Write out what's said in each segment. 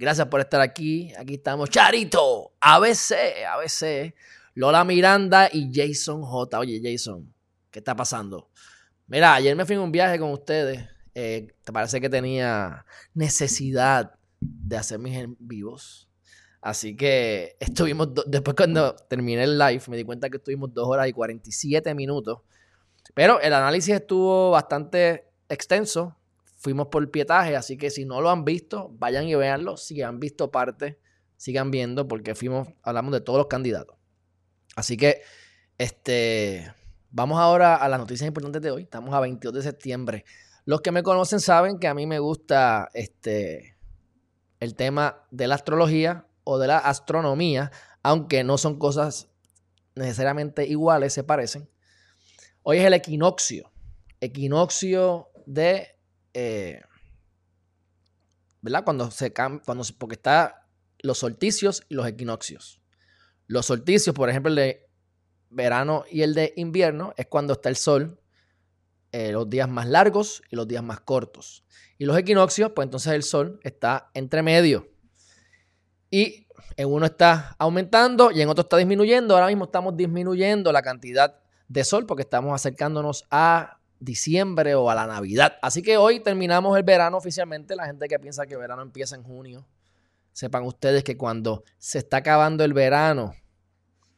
Gracias por estar aquí. Aquí estamos. Charito, ABC, ABC, Lola Miranda y Jason J. Oye, Jason, ¿qué está pasando? Mira, ayer me fui en un viaje con ustedes. Eh, te parece que tenía necesidad de hacer mis en vivos. Así que estuvimos, después cuando terminé el live, me di cuenta que estuvimos dos horas y 47 minutos. Pero el análisis estuvo bastante extenso fuimos por pietaje, así que si no lo han visto, vayan y véanlo. Si han visto parte, sigan viendo, porque fuimos, hablamos de todos los candidatos. Así que, este, vamos ahora a las noticias importantes de hoy. Estamos a 22 de septiembre. Los que me conocen saben que a mí me gusta este, el tema de la astrología o de la astronomía, aunque no son cosas necesariamente iguales, se parecen. Hoy es el equinoccio. Equinoccio de eh, ¿verdad? Cuando se cuando porque está los solsticios y los equinoccios. Los solsticios, por ejemplo, el de verano y el de invierno, es cuando está el sol, eh, los días más largos y los días más cortos. Y los equinoccios, pues entonces el sol está entre medio. Y en uno está aumentando y en otro está disminuyendo. Ahora mismo estamos disminuyendo la cantidad de sol porque estamos acercándonos a diciembre o a la Navidad. Así que hoy terminamos el verano oficialmente. La gente que piensa que verano empieza en junio, sepan ustedes que cuando se está acabando el verano,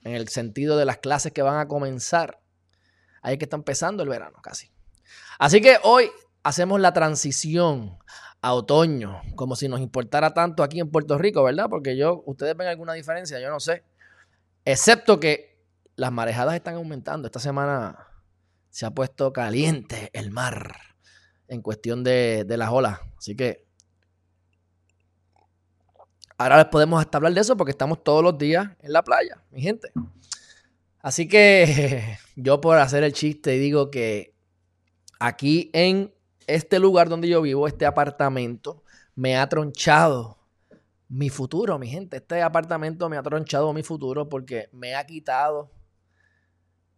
en el sentido de las clases que van a comenzar, ahí es que está empezando el verano casi. Así que hoy hacemos la transición a otoño, como si nos importara tanto aquí en Puerto Rico, ¿verdad? Porque yo, ustedes ven alguna diferencia, yo no sé. Excepto que las marejadas están aumentando. Esta semana se ha puesto caliente el mar en cuestión de, las olas. Así que ahora les podemos hasta hablar de eso porque estamos todos los días en la playa, mi gente. Así que yo por hacer el chiste digo que aquí en este lugar donde yo vivo, este apartamento, me ha tronchado mi futuro, mi gente. Este apartamento me ha tronchado mi futuro porque me ha quitado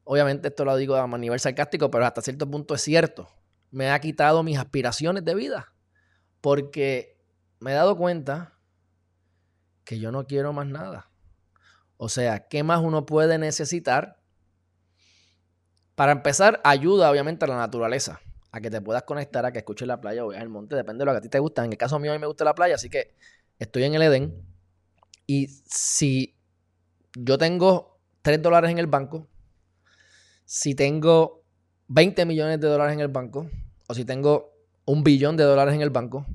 Obviamente esto lo digo a nivel sarcástico, pero hasta cierto punto es cierto. Me ha quitado mis aspiraciones de vida. Porque me he dado cuenta que yo no quiero más nada. O sea, ¿qué más uno puede necesitar? Para empezar, ayuda obviamente a la naturaleza, a que te puedas conectar, a que escuches la playa o veas el monte, depende de lo que a ti te gusta. En el caso mío, a mí me gusta la playa, así que estoy en el Edén. Y si yo tengo 3 dólares en el banco, si tengo 20 millones de dólares en el banco o si tengo un billón de dólares en el banco,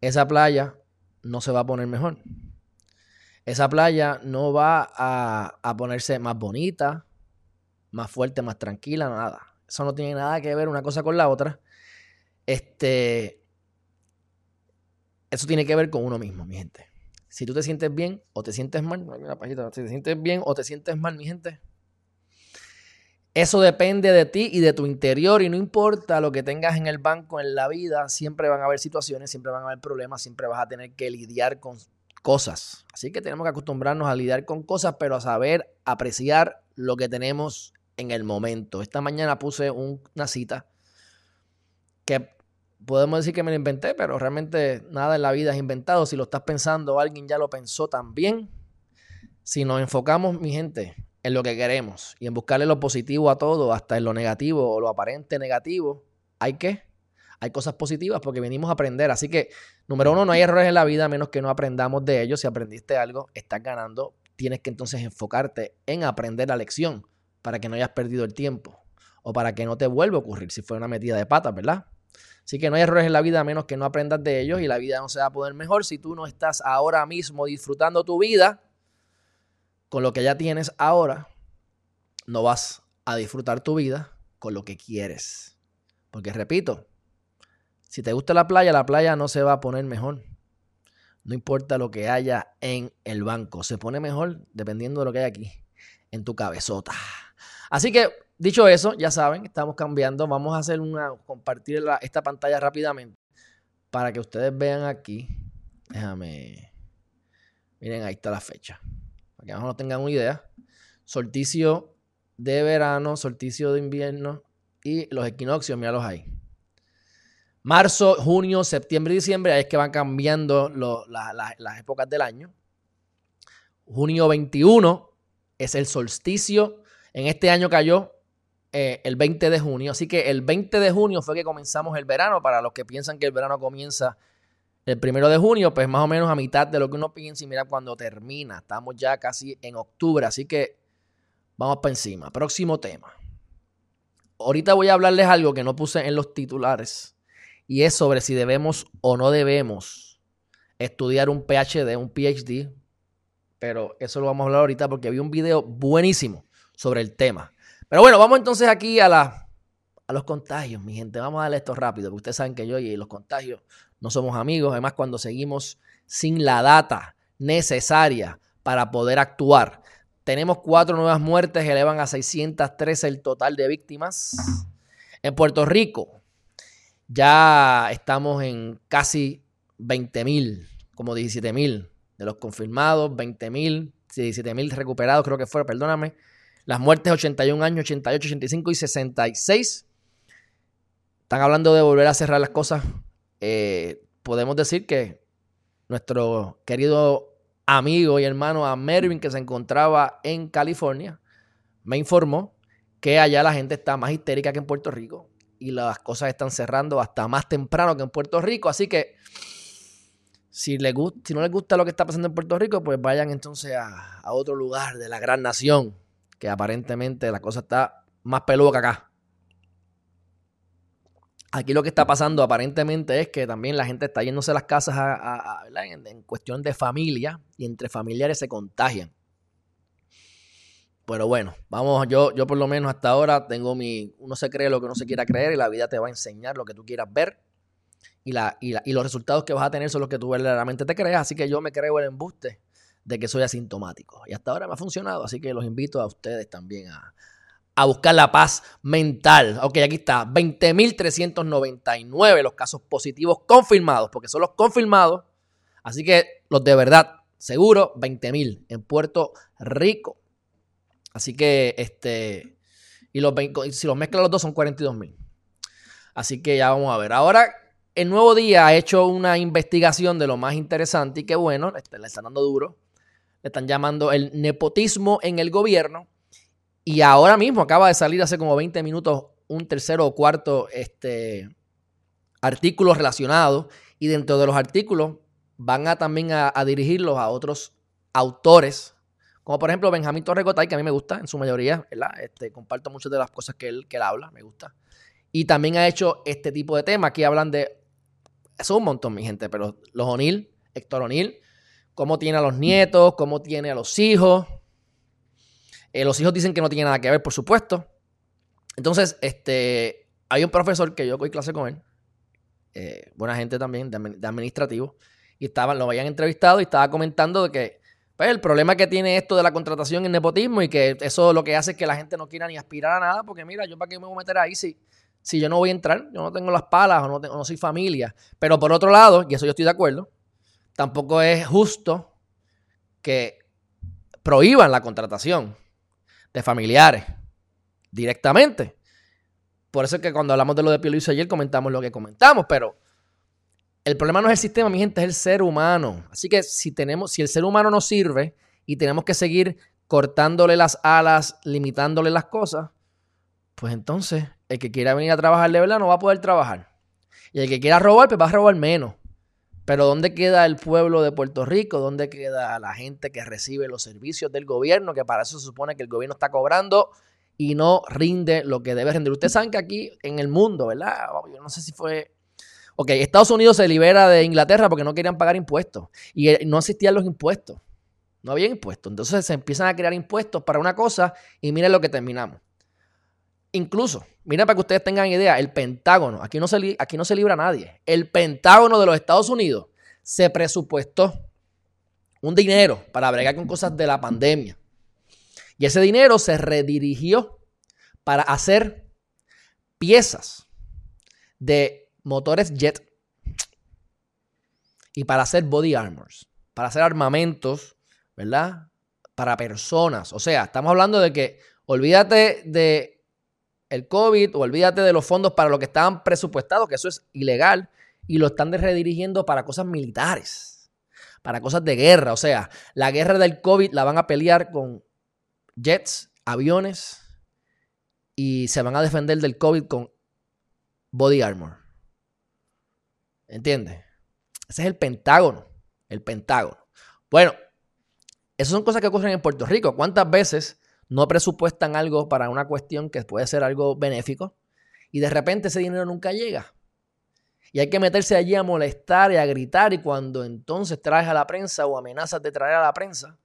esa playa no se va a poner mejor. Esa playa no va a, ponerse más bonita, más fuerte, más tranquila, nada. Eso no tiene nada que ver una cosa con la otra. Este, eso tiene que ver con uno mismo, mi gente. Si tú te sientes bien o te sientes mal, si te sientes bien o te sientes mal, mi gente, eso depende de ti y de tu interior y no importa lo que tengas en el banco, en la vida, siempre van a haber situaciones, siempre van a haber problemas, siempre vas a tener que lidiar con cosas. Así que tenemos que acostumbrarnos a lidiar con cosas, pero a saber apreciar lo que tenemos en el momento. Esta mañana puse una cita que podemos decir que me la inventé, pero realmente nada en la vida es inventado. Si lo estás pensando, alguien ya lo pensó también. Si nos enfocamos, mi gente, en lo que queremos y en buscarle lo positivo a todo, hasta en lo negativo o lo aparente negativo, hay que, hay cosas positivas porque venimos a aprender. Así que, número uno, no hay errores en la vida a menos que no aprendamos de ellos. Si aprendiste algo, estás ganando. Tienes que entonces enfocarte en aprender la lección para que no hayas perdido el tiempo o para que no te vuelva a ocurrir si fue una metida de patas, ¿verdad? Así que no hay errores en la vida a menos que no aprendas de ellos y la vida no se va a poner mejor si tú no estás ahora mismo disfrutando tu vida con lo que ya tienes ahora, no vas a disfrutar tu vida con lo que quieres. Porque repito, si te gusta la playa, la playa no se va a poner mejor. No importa lo que haya en el banco. Se pone mejor dependiendo de lo que hay aquí, en tu cabezota. Así que, dicho eso, ya saben, estamos cambiando. Vamos a hacer una, compartir esta pantalla rápidamente para que ustedes vean aquí. Déjame. Miren, ahí está la fecha. Que abajo no tengan una idea. Solsticio de verano, solsticio de invierno y los equinoccios, míralos ahí. Marzo, junio, septiembre y diciembre, ahí es que van cambiando las épocas del año. Junio 21 es el solsticio. En este año cayó eh, el 20 de junio. Así que el 20 de junio fue que comenzamos el verano. Para los que piensan que el verano comienza el primero de junio, pues más o menos a mitad de lo que uno piensa y mira cuando termina. Estamos ya casi en octubre. Así que vamos para encima. Próximo tema. Ahorita voy a hablarles algo que no puse en los titulares y es sobre si debemos o no debemos estudiar un PhD, un PhD, pero eso lo vamos a hablar ahorita porque vi un video buenísimo sobre el tema. Pero bueno, vamos entonces aquí a, a los contagios, mi gente. Vamos a darle esto rápido, porque ustedes saben que yo y los contagios no somos amigos. Además, cuando seguimos sin la data necesaria para poder actuar. Tenemos cuatro nuevas muertes, elevan a 613 el total de víctimas. En Puerto Rico, ya estamos en casi 20 mil, como 17 mil de los confirmados, 20 mil, 17 mil recuperados, creo que fue, perdóname. Las muertes 81 años, 88, 85 y 66. Están hablando de volver a cerrar las cosas. Eh, podemos decir que nuestro querido amigo y hermano a Mervin, que se encontraba en California, me informó que allá la gente está más histérica que en Puerto Rico y las cosas están cerrando hasta más temprano que en Puerto Rico. Así que si, le, si no les gusta lo que está pasando en Puerto Rico, pues vayan entonces a, otro lugar de la gran nación, que aparentemente la cosa está más peluda que acá. Aquí lo que está pasando aparentemente es que también la gente está yéndose a las casas en, en cuestión de familia y entre familiares se contagian. Pero bueno, vamos, yo, yo por lo menos hasta ahora tengo mi, uno se cree lo que uno se quiera creer y la vida te va a enseñar lo que tú quieras ver y, la, y, los resultados que vas a tener son los que tú verdaderamente te creas, así que yo me creo el embuste de que soy asintomático y hasta ahora me ha funcionado, así que los invito a ustedes también a, a buscar la paz mental. Ok, aquí está, 20.399 los casos positivos confirmados, porque son los confirmados, así que los de verdad, seguro, 20.000 en Puerto Rico. Así que, este, y los, si los mezclan los dos son 42 mil. Así que ya vamos a ver. Ahora, el nuevo día ha hecho una investigación de lo más interesante y qué bueno, le están dando duro. Le están llamando el nepotismo en el gobierno. Y ahora mismo acaba de salir hace como 20 minutos un tercero o cuarto este, artículo relacionado. Y dentro de los artículos van a también a dirigirlos a otros autores como por ejemplo Benjamín Torrecotay, que a mí me gusta en su mayoría, ¿verdad? Este, comparto muchas de las cosas que él, que él habla, me gusta. Y también ha hecho este tipo de temas. Aquí hablan de. Es un montón, mi gente, pero los O'Neill, Héctor O'Neill, cómo tiene a los nietos, cómo tiene a los hijos. Eh, los hijos dicen que no tiene nada que ver, por supuesto. Entonces, este, hay un profesor que yo doy clase con él, eh, buena gente también, de, administrativo, y estaban, lo habían entrevistado y estaba comentando de que pues el problema que tiene esto de la contratación en nepotismo y que eso lo que hace es que la gente no quiera ni aspirar a nada, porque mira, yo para qué me voy a meter ahí si, si yo no voy a entrar, yo no tengo las palas o no, no soy familia. Pero por otro lado, y eso yo estoy de acuerdo, tampoco es justo que prohíban la contratación de familiares directamente. Por eso es que cuando hablamos de lo de Pio Luis ayer comentamos lo que comentamos, pero el problema no es el sistema, mi gente, es el ser humano. Así que si tenemos, si el ser humano no sirve y tenemos que seguir cortándole las alas, limitándole las cosas, pues entonces el que quiera venir a trabajar de verdad no va a poder trabajar. Y el que quiera robar, pues va a robar menos. Pero ¿dónde queda el pueblo de Puerto Rico? ¿Dónde queda la gente que recibe los servicios del gobierno? Que para eso se supone que el gobierno está cobrando y no rinde lo que debe rendir. Ustedes saben que aquí en el mundo, ¿verdad? Yo no sé si fue Ok, Estados Unidos se libera de Inglaterra porque no querían pagar impuestos y eh, no existían los impuestos. No había impuestos. Entonces se empiezan a crear impuestos para una cosa y miren lo que terminamos. Incluso, miren para que ustedes tengan idea, el Pentágono, aquí no, se, aquí no se libra nadie. El Pentágono de los Estados Unidos se presupuestó un dinero para bregar con cosas de la pandemia. Y ese dinero se redirigió para hacer piezas de motores jet y para hacer body armors, para hacer armamentos, ¿verdad? Para personas. O sea, estamos hablando de que olvídate de el COVID o olvídate de los fondos para lo que estaban presupuestados, que eso es ilegal, y lo están redirigiendo para cosas militares, para cosas de guerra. O sea, la guerra del COVID la van a pelear con jets, aviones, y se van a defender del COVID con body armor. ¿Entiendes? Ese es el Pentágono. El Pentágono. Bueno, esas son cosas que ocurren en Puerto Rico. ¿Cuántas veces no presupuestan algo para una cuestión que puede ser algo benéfico y de repente ese dinero nunca llega? Y hay que meterse allí a molestar y a gritar y cuando entonces traes a la prensa o amenazas de traer a la prensa,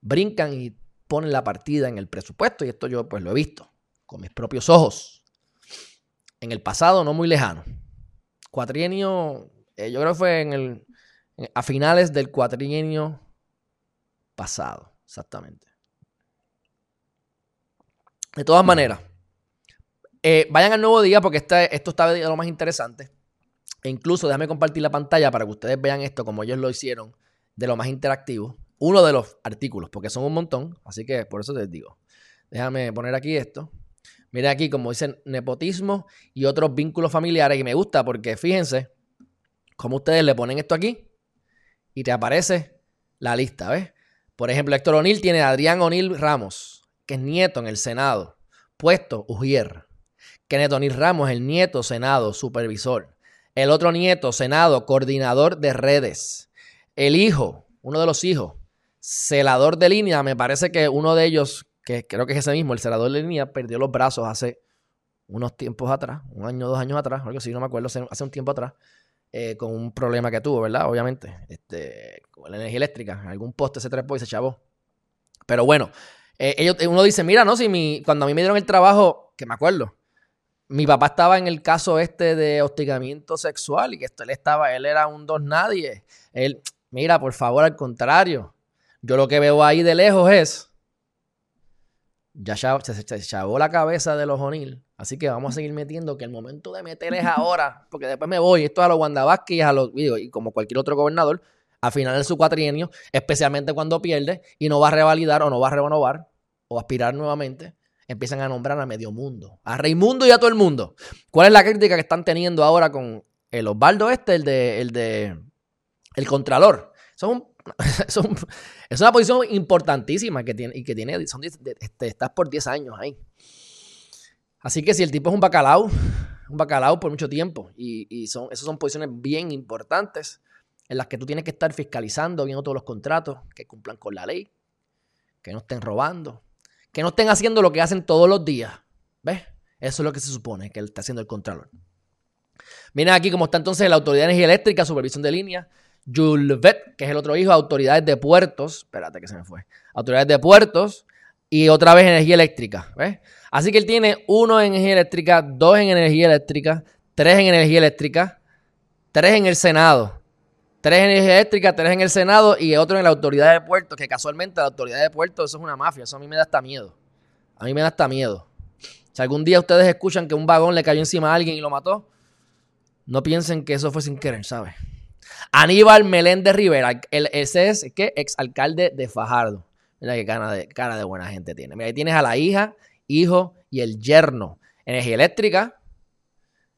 brincan y ponen la partida en el presupuesto y esto yo pues lo he visto con mis propios ojos en el pasado no muy lejano. Cuatrienio eh, yo creo que fue en el, a finales del cuatrienio pasado, exactamente. De todas maneras, eh, vayan al nuevo día porque esto está de lo más interesante. E incluso déjame compartir la pantalla para que ustedes vean esto como ellos lo hicieron, de lo más interactivo. Uno de los artículos, porque son un montón, así que por eso les digo. Déjame poner aquí esto. Miren aquí como dicen nepotismo y otros vínculos familiares y me gusta porque fíjense, como ustedes le ponen esto aquí y te aparece la lista, ¿ves? Por ejemplo, Héctor O'Neill tiene a Adrián O'Neill Ramos, que es nieto en el Senado, puesto Ujier. Kenneth Ramos, el nieto Senado, supervisor. El otro nieto, Senado, coordinador de redes. El hijo, uno de los hijos, celador de línea, me parece que uno de ellos, que creo que es ese mismo, el celador de línea, perdió los brazos hace unos tiempos atrás, un año, dos años atrás, algo así, no me acuerdo, hace un tiempo atrás. Eh, con un problema que tuvo, ¿verdad? Obviamente, este, con la energía eléctrica, algún poste se trepó y se chavó. Pero bueno, eh, ellos, uno dice, mira, no, si mi, cuando a mí me dieron el trabajo, que me acuerdo, mi papá estaba en el caso este de hostigamiento sexual y que esto, él estaba, él era un dos nadie. Él, mira, por favor, al contrario, yo lo que veo ahí de lejos es, ya se, se, chavó la cabeza de los O'Neill Así que vamos a seguir metiendo, que el momento de meter es ahora, porque después me voy. Esto a los Wanda y a los, y como cualquier otro gobernador, a final de su cuatrienio, especialmente cuando pierde y no va a revalidar o no va a renovar o aspirar nuevamente, empiezan a nombrar a medio mundo, a Raimundo y a todo el mundo. ¿Cuál es la crítica que están teniendo ahora con el Osvaldo este, el de, el de, el Contralor? Son es una posición importantísima que tiene, y que tiene, son, este, estás por 10 años ahí. Así que si el tipo es un bacalao, un bacalao por mucho tiempo, y, son, esas son posiciones bien importantes en las que tú tienes que estar fiscalizando, viendo todos los contratos, que cumplan con la ley, que no estén robando, que no estén haciendo lo que hacen todos los días. ¿Ves? Eso es lo que se supone que está haciendo el Contralor. Miren aquí cómo está entonces la Autoridad de Energía Eléctrica, Supervisión de Línea, Julvet, que es el otro hijo, Autoridades de Puertos, espérate que se me fue, Autoridades de Puertos y otra vez Energía Eléctrica. ¿Ves? Así que él tiene uno en energía eléctrica, dos en energía eléctrica, tres en energía eléctrica, tres en el Senado, tres en energía eléctrica, tres en el Senado y otro en la autoridad de puertos, que casualmente la autoridad de puertos eso es una mafia, eso a mí me da hasta miedo. A mí me da hasta miedo. Si algún día ustedes escuchan que un vagón le cayó encima a alguien y lo mató, no piensen que eso fue sin querer, ¿sabes? Aníbal Meléndez Rivera, el, ese es ¿qué? exalcalde de Fajardo. Mira qué cara de, cara de buena gente tiene. Mira, ahí tienes a la hija hijo y el yerno. Energía eléctrica,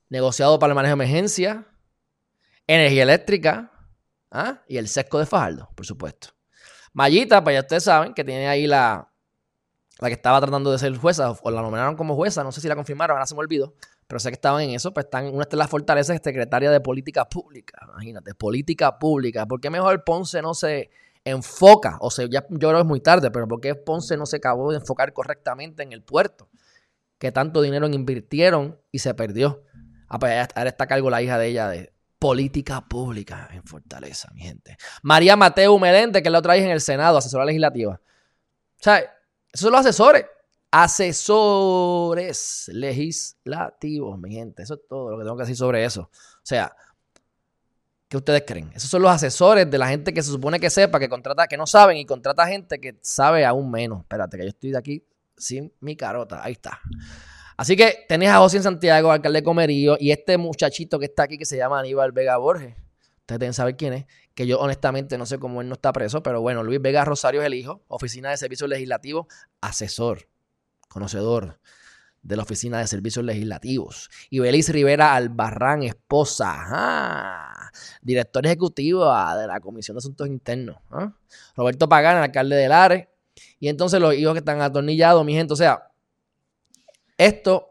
negociado para el manejo de emergencia, energía eléctrica ¿ah? y el sesco de Fajardo, por supuesto. Mayita, pues ya ustedes saben que tiene ahí la, la que estaba tratando de ser jueza, o la nominaron como jueza, no sé si la confirmaron, ahora se me olvidó, pero sé que estaban en eso, pues están, una de las fortalezas secretaria de política pública, imagínate, política pública, ¿por qué mejor Ponce no se enfoca, o sea, ya yo creo es muy tarde, pero ¿por qué Ponce no se acabó de enfocar correctamente en el puerto? Que tanto dinero invirtieron y se perdió. Ah, pues ahora está a cargo la hija de ella de política pública en Fortaleza, mi gente. María Mateo Melende, que es la otra hija en el Senado, asesora legislativa. O sea, esos son los asesores. Asesores legislativos, mi gente. Eso es todo lo que tengo que decir sobre eso. O sea, ¿Qué ustedes creen? Esos son los asesores de la gente que se supone que sepa, que contrata, que no saben y contrata gente que sabe aún menos. Espérate, que yo estoy de aquí sin mi carota. Ahí está. Así que tenés a José en Santiago, alcalde de Comerío, y este muchachito que está aquí que se llama Aníbal Vega Borges. Ustedes deben saber quién es. Que yo honestamente no sé cómo él no está preso, pero bueno, Luis Vega Rosario es el hijo, oficina de servicios legislativos, asesor, conocedor de la Oficina de Servicios Legislativos. Y Belis Rivera Albarrán, esposa, ah, director ejecutivo ah, de la Comisión de Asuntos Internos. Ah. Roberto Pagán, alcalde de Lares. Y entonces los hijos que están atornillados, mi gente. O sea, esto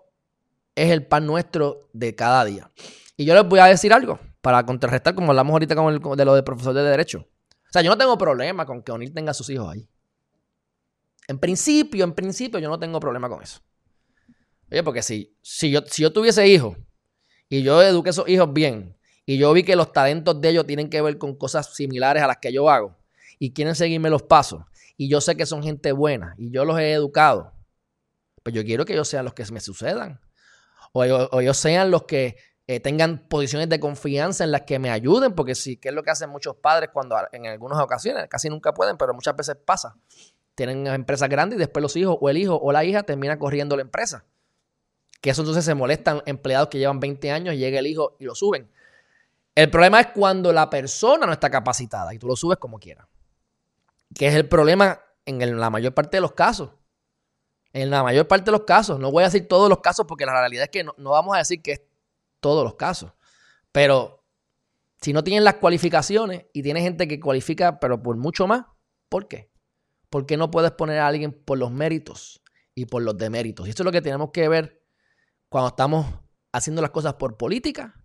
es el pan nuestro de cada día. Y yo les voy a decir algo para contrarrestar, como hablamos ahorita con el, de lo de profesor de Derecho. O sea, yo no tengo problema con que O'Neill tenga a sus hijos ahí. En principio, en principio, yo no tengo problema con eso. Oye, porque si, si, yo, si yo tuviese hijos y yo eduqué a esos hijos bien y yo vi que los talentos de ellos tienen que ver con cosas similares a las que yo hago y quieren seguirme los pasos y yo sé que son gente buena y yo los he educado, pues yo quiero que ellos sean los que me sucedan. O ellos, sean los que eh, tengan posiciones de confianza en las que me ayuden, porque sí, que es lo que hacen muchos padres cuando en algunas ocasiones, casi nunca pueden, pero muchas veces pasa. Tienen empresas grandes y después los hijos o el hijo o la hija termina corriendo la empresa. Que eso entonces se molestan empleados que llevan 20 años, llega el hijo y lo suben. El problema es cuando la persona no está capacitada y tú lo subes como quieras. Que es el problema en la mayor parte de los casos. En la mayor parte de los casos. No voy a decir todos los casos porque la realidad es que no, no vamos a decir que es todos los casos. Pero si no tienen las cualificaciones y tiene gente que cualifica, pero por mucho más, ¿por qué? ¿Por qué no puedes poner a alguien por los méritos y por los deméritos? Y esto es lo que tenemos que ver cuando estamos haciendo las cosas por política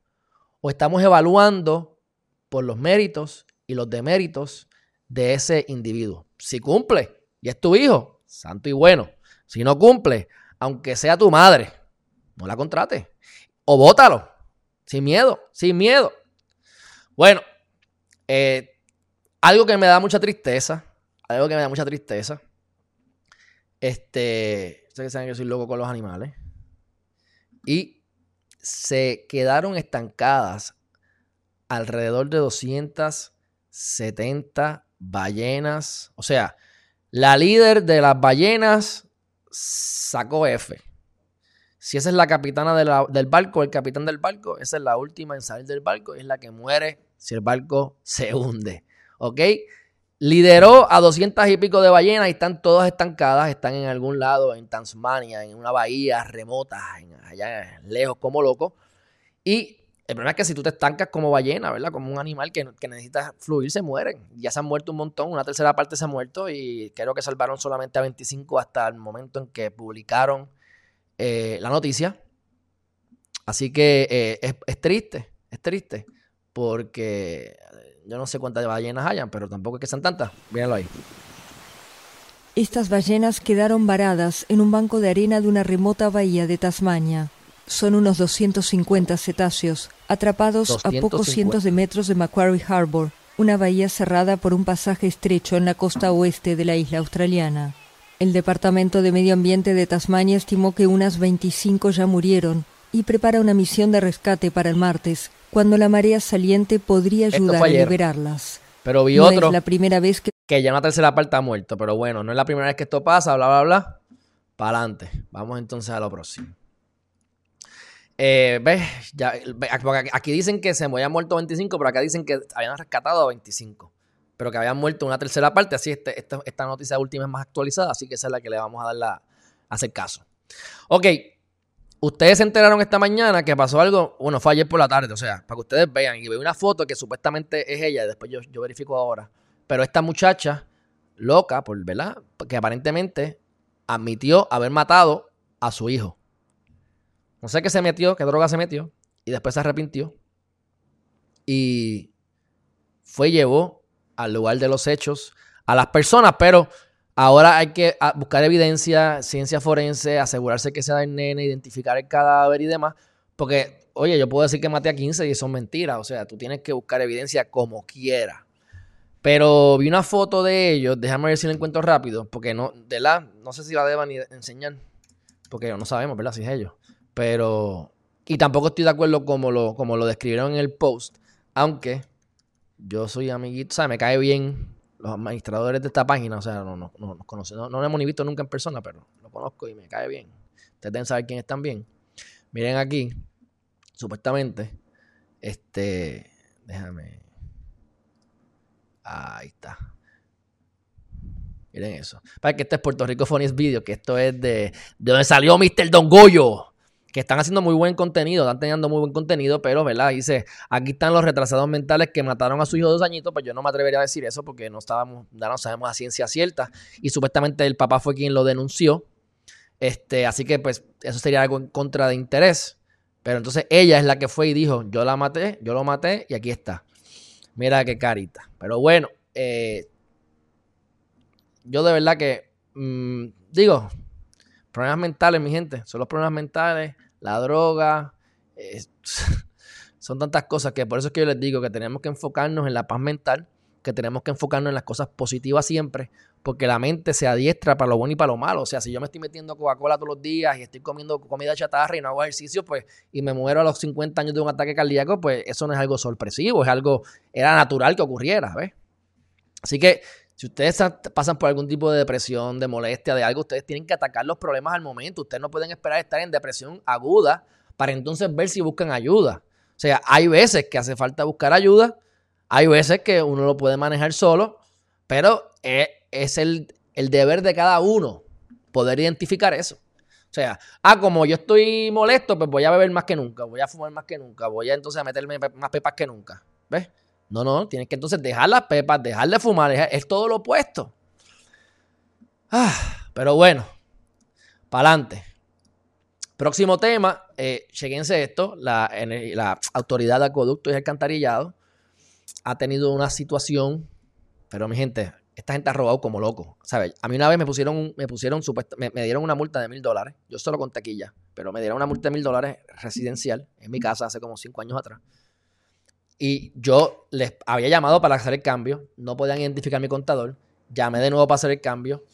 o estamos evaluando por los méritos y los deméritos de ese individuo. Si cumple y es tu hijo, santo y bueno. Si no cumple, aunque sea tu madre, no la contrate. O bótalo. Sin miedo, sin miedo. Bueno, eh, algo que me da mucha tristeza, algo que me da mucha tristeza. Este, ustedes saben que soy loco con los animales y se quedaron estancadas alrededor de 270 ballenas. O sea, la líder de las ballenas sacó F. Si esa es la capitana del barco, el capitán del barco, esa es la última en salir del barco es la que muere si el barco se hunde. ¿Ok? Lideró a doscientas y pico de ballenas y están todas estancadas, están en algún lado, en Tasmania, en una bahía remota, allá lejos como loco. Y el problema es que si tú te estancas como ballena, ¿verdad? Como un animal que, necesita fluir, se mueren. Ya se han muerto un montón, una tercera parte se ha muerto y creo que salvaron solamente a 25 hasta el momento en que publicaron eh, la noticia. Así que eh, es, triste, es triste, porque yo no sé cuántas ballenas hayan, pero tampoco es que sean tantas. Míralo ahí. Estas ballenas quedaron varadas en un banco de arena de una remota bahía de Tasmania. Son unos 250 cetáceos atrapados a pocos cientos de metros de Macquarie Harbour, una bahía cerrada por un pasaje estrecho en la costa oeste de la isla australiana. El Departamento de Medio Ambiente de Tasmania estimó que unas 25 ya murieron y prepara una misión de rescate para el martes, cuando la marea saliente podría ayudar a liberarlas. Pero vi otro. Es la primera vez que. Que ya una tercera parte ha muerto, pero bueno, no es la primera vez que esto pasa, bla, bla, bla. Para adelante. Vamos entonces a lo próximo. Eh, ¿Ves? Ya, aquí dicen que se habían muerto 25, pero acá dicen que habían rescatado a 25. Pero que habían muerto una tercera parte. Así, este, esta, esta noticia última es más actualizada, así que esa es la que le vamos a dar la, a hacer caso. Ok, Ustedes se enteraron esta mañana que pasó algo, bueno, fue ayer por la tarde, o sea, para que ustedes vean y veo una foto que supuestamente es ella, después yo, yo verifico ahora. Pero esta muchacha, loca, por, ¿verdad? Que aparentemente admitió haber matado a su hijo. No sé qué se metió, qué droga se metió, y después se arrepintió. Y fue y llevó al lugar de los hechos a las personas, pero Ahora hay que ah, buscar evidencia, ciencia forense, asegurarse que sea el nene, identificar el cadáver y demás. Porque, oye, yo puedo decir que maté a 15 y eso es mentira. O sea, tú tienes que buscar evidencia como quiera. Pero vi una foto de ellos, déjame ver si la encuentro rápido, porque no, de la, no sé si la deban ni enseñar, porque no sabemos, ¿verdad? Si es ellos. Pero, y tampoco estoy de acuerdo como lo, como lo describieron en el post, aunque yo soy amiguito, o sea, me cae bien los administradores de esta página, o sea, no, no, no nos conocemos, no, lo hemos ni visto nunca en persona, pero lo conozco y me cae bien. Ustedes deben saber quiénes están bien. Miren aquí, supuestamente, este, déjame, ahí está. Miren eso. Para que este es Puerto Rico Funniest Video, que esto es de, de donde salió Mr. Don Goyo que están haciendo muy buen contenido, están teniendo muy buen contenido, pero, ¿verdad? Dice, aquí están los retrasados mentales que mataron a su hijo de dos añitos, pues yo no me atrevería a decir eso porque no estábamos, ya no sabemos a ciencia cierta. Y supuestamente el papá fue quien lo denunció. Este, así que, pues, eso sería algo en contra de interés. Pero entonces ella es la que fue y dijo, yo la maté, yo lo maté y aquí está. Mira qué carita. Pero bueno, eh, yo de verdad que, mm, digo, problemas mentales, mi gente, son los problemas mentales la droga. son tantas cosas que por eso es que yo les digo que tenemos que enfocarnos en la paz mental, que tenemos que enfocarnos en las cosas positivas siempre, porque la mente se adiestra para lo bueno y para lo malo. O sea, si yo me estoy metiendo Coca-Cola todos los días y estoy comiendo comida chatarra y no hago ejercicio, pues, y me muero a los 50 años de un ataque cardíaco, pues eso no es algo sorpresivo, es algo, era natural que ocurriera, ¿ves? Así que si ustedes pasan por algún tipo de depresión, de molestia, de algo, ustedes tienen que atacar los problemas al momento. Ustedes no pueden esperar estar en depresión aguda para entonces ver si buscan ayuda. O sea, hay veces que hace falta buscar ayuda, hay veces que uno lo puede manejar solo, pero es, el, el deber de cada uno poder identificar eso. O sea, ah, como yo estoy molesto, pues voy a beber más que nunca, voy a fumar más que nunca, voy a entonces a meterme más pepas que nunca. ¿Ves? No, no, tienes que entonces dejar las pepas, dejar de fumar, es todo lo opuesto. Ah, pero bueno, para adelante. Próximo tema, eh, chequense esto, la, Autoridad de Acueducto y Alcantarillado ha tenido una situación, pero mi gente, esta gente ha robado como loco, ¿sabes? A mí una vez me pusieron, me pusieron, me dieron una multa de mil dólares, yo solo con taquilla, pero me dieron una multa de mil dólares residencial en mi casa hace como cinco años atrás. Y yo les había llamado para hacer el cambio, no podían identificar mi contador, llamé de nuevo para hacer el cambio.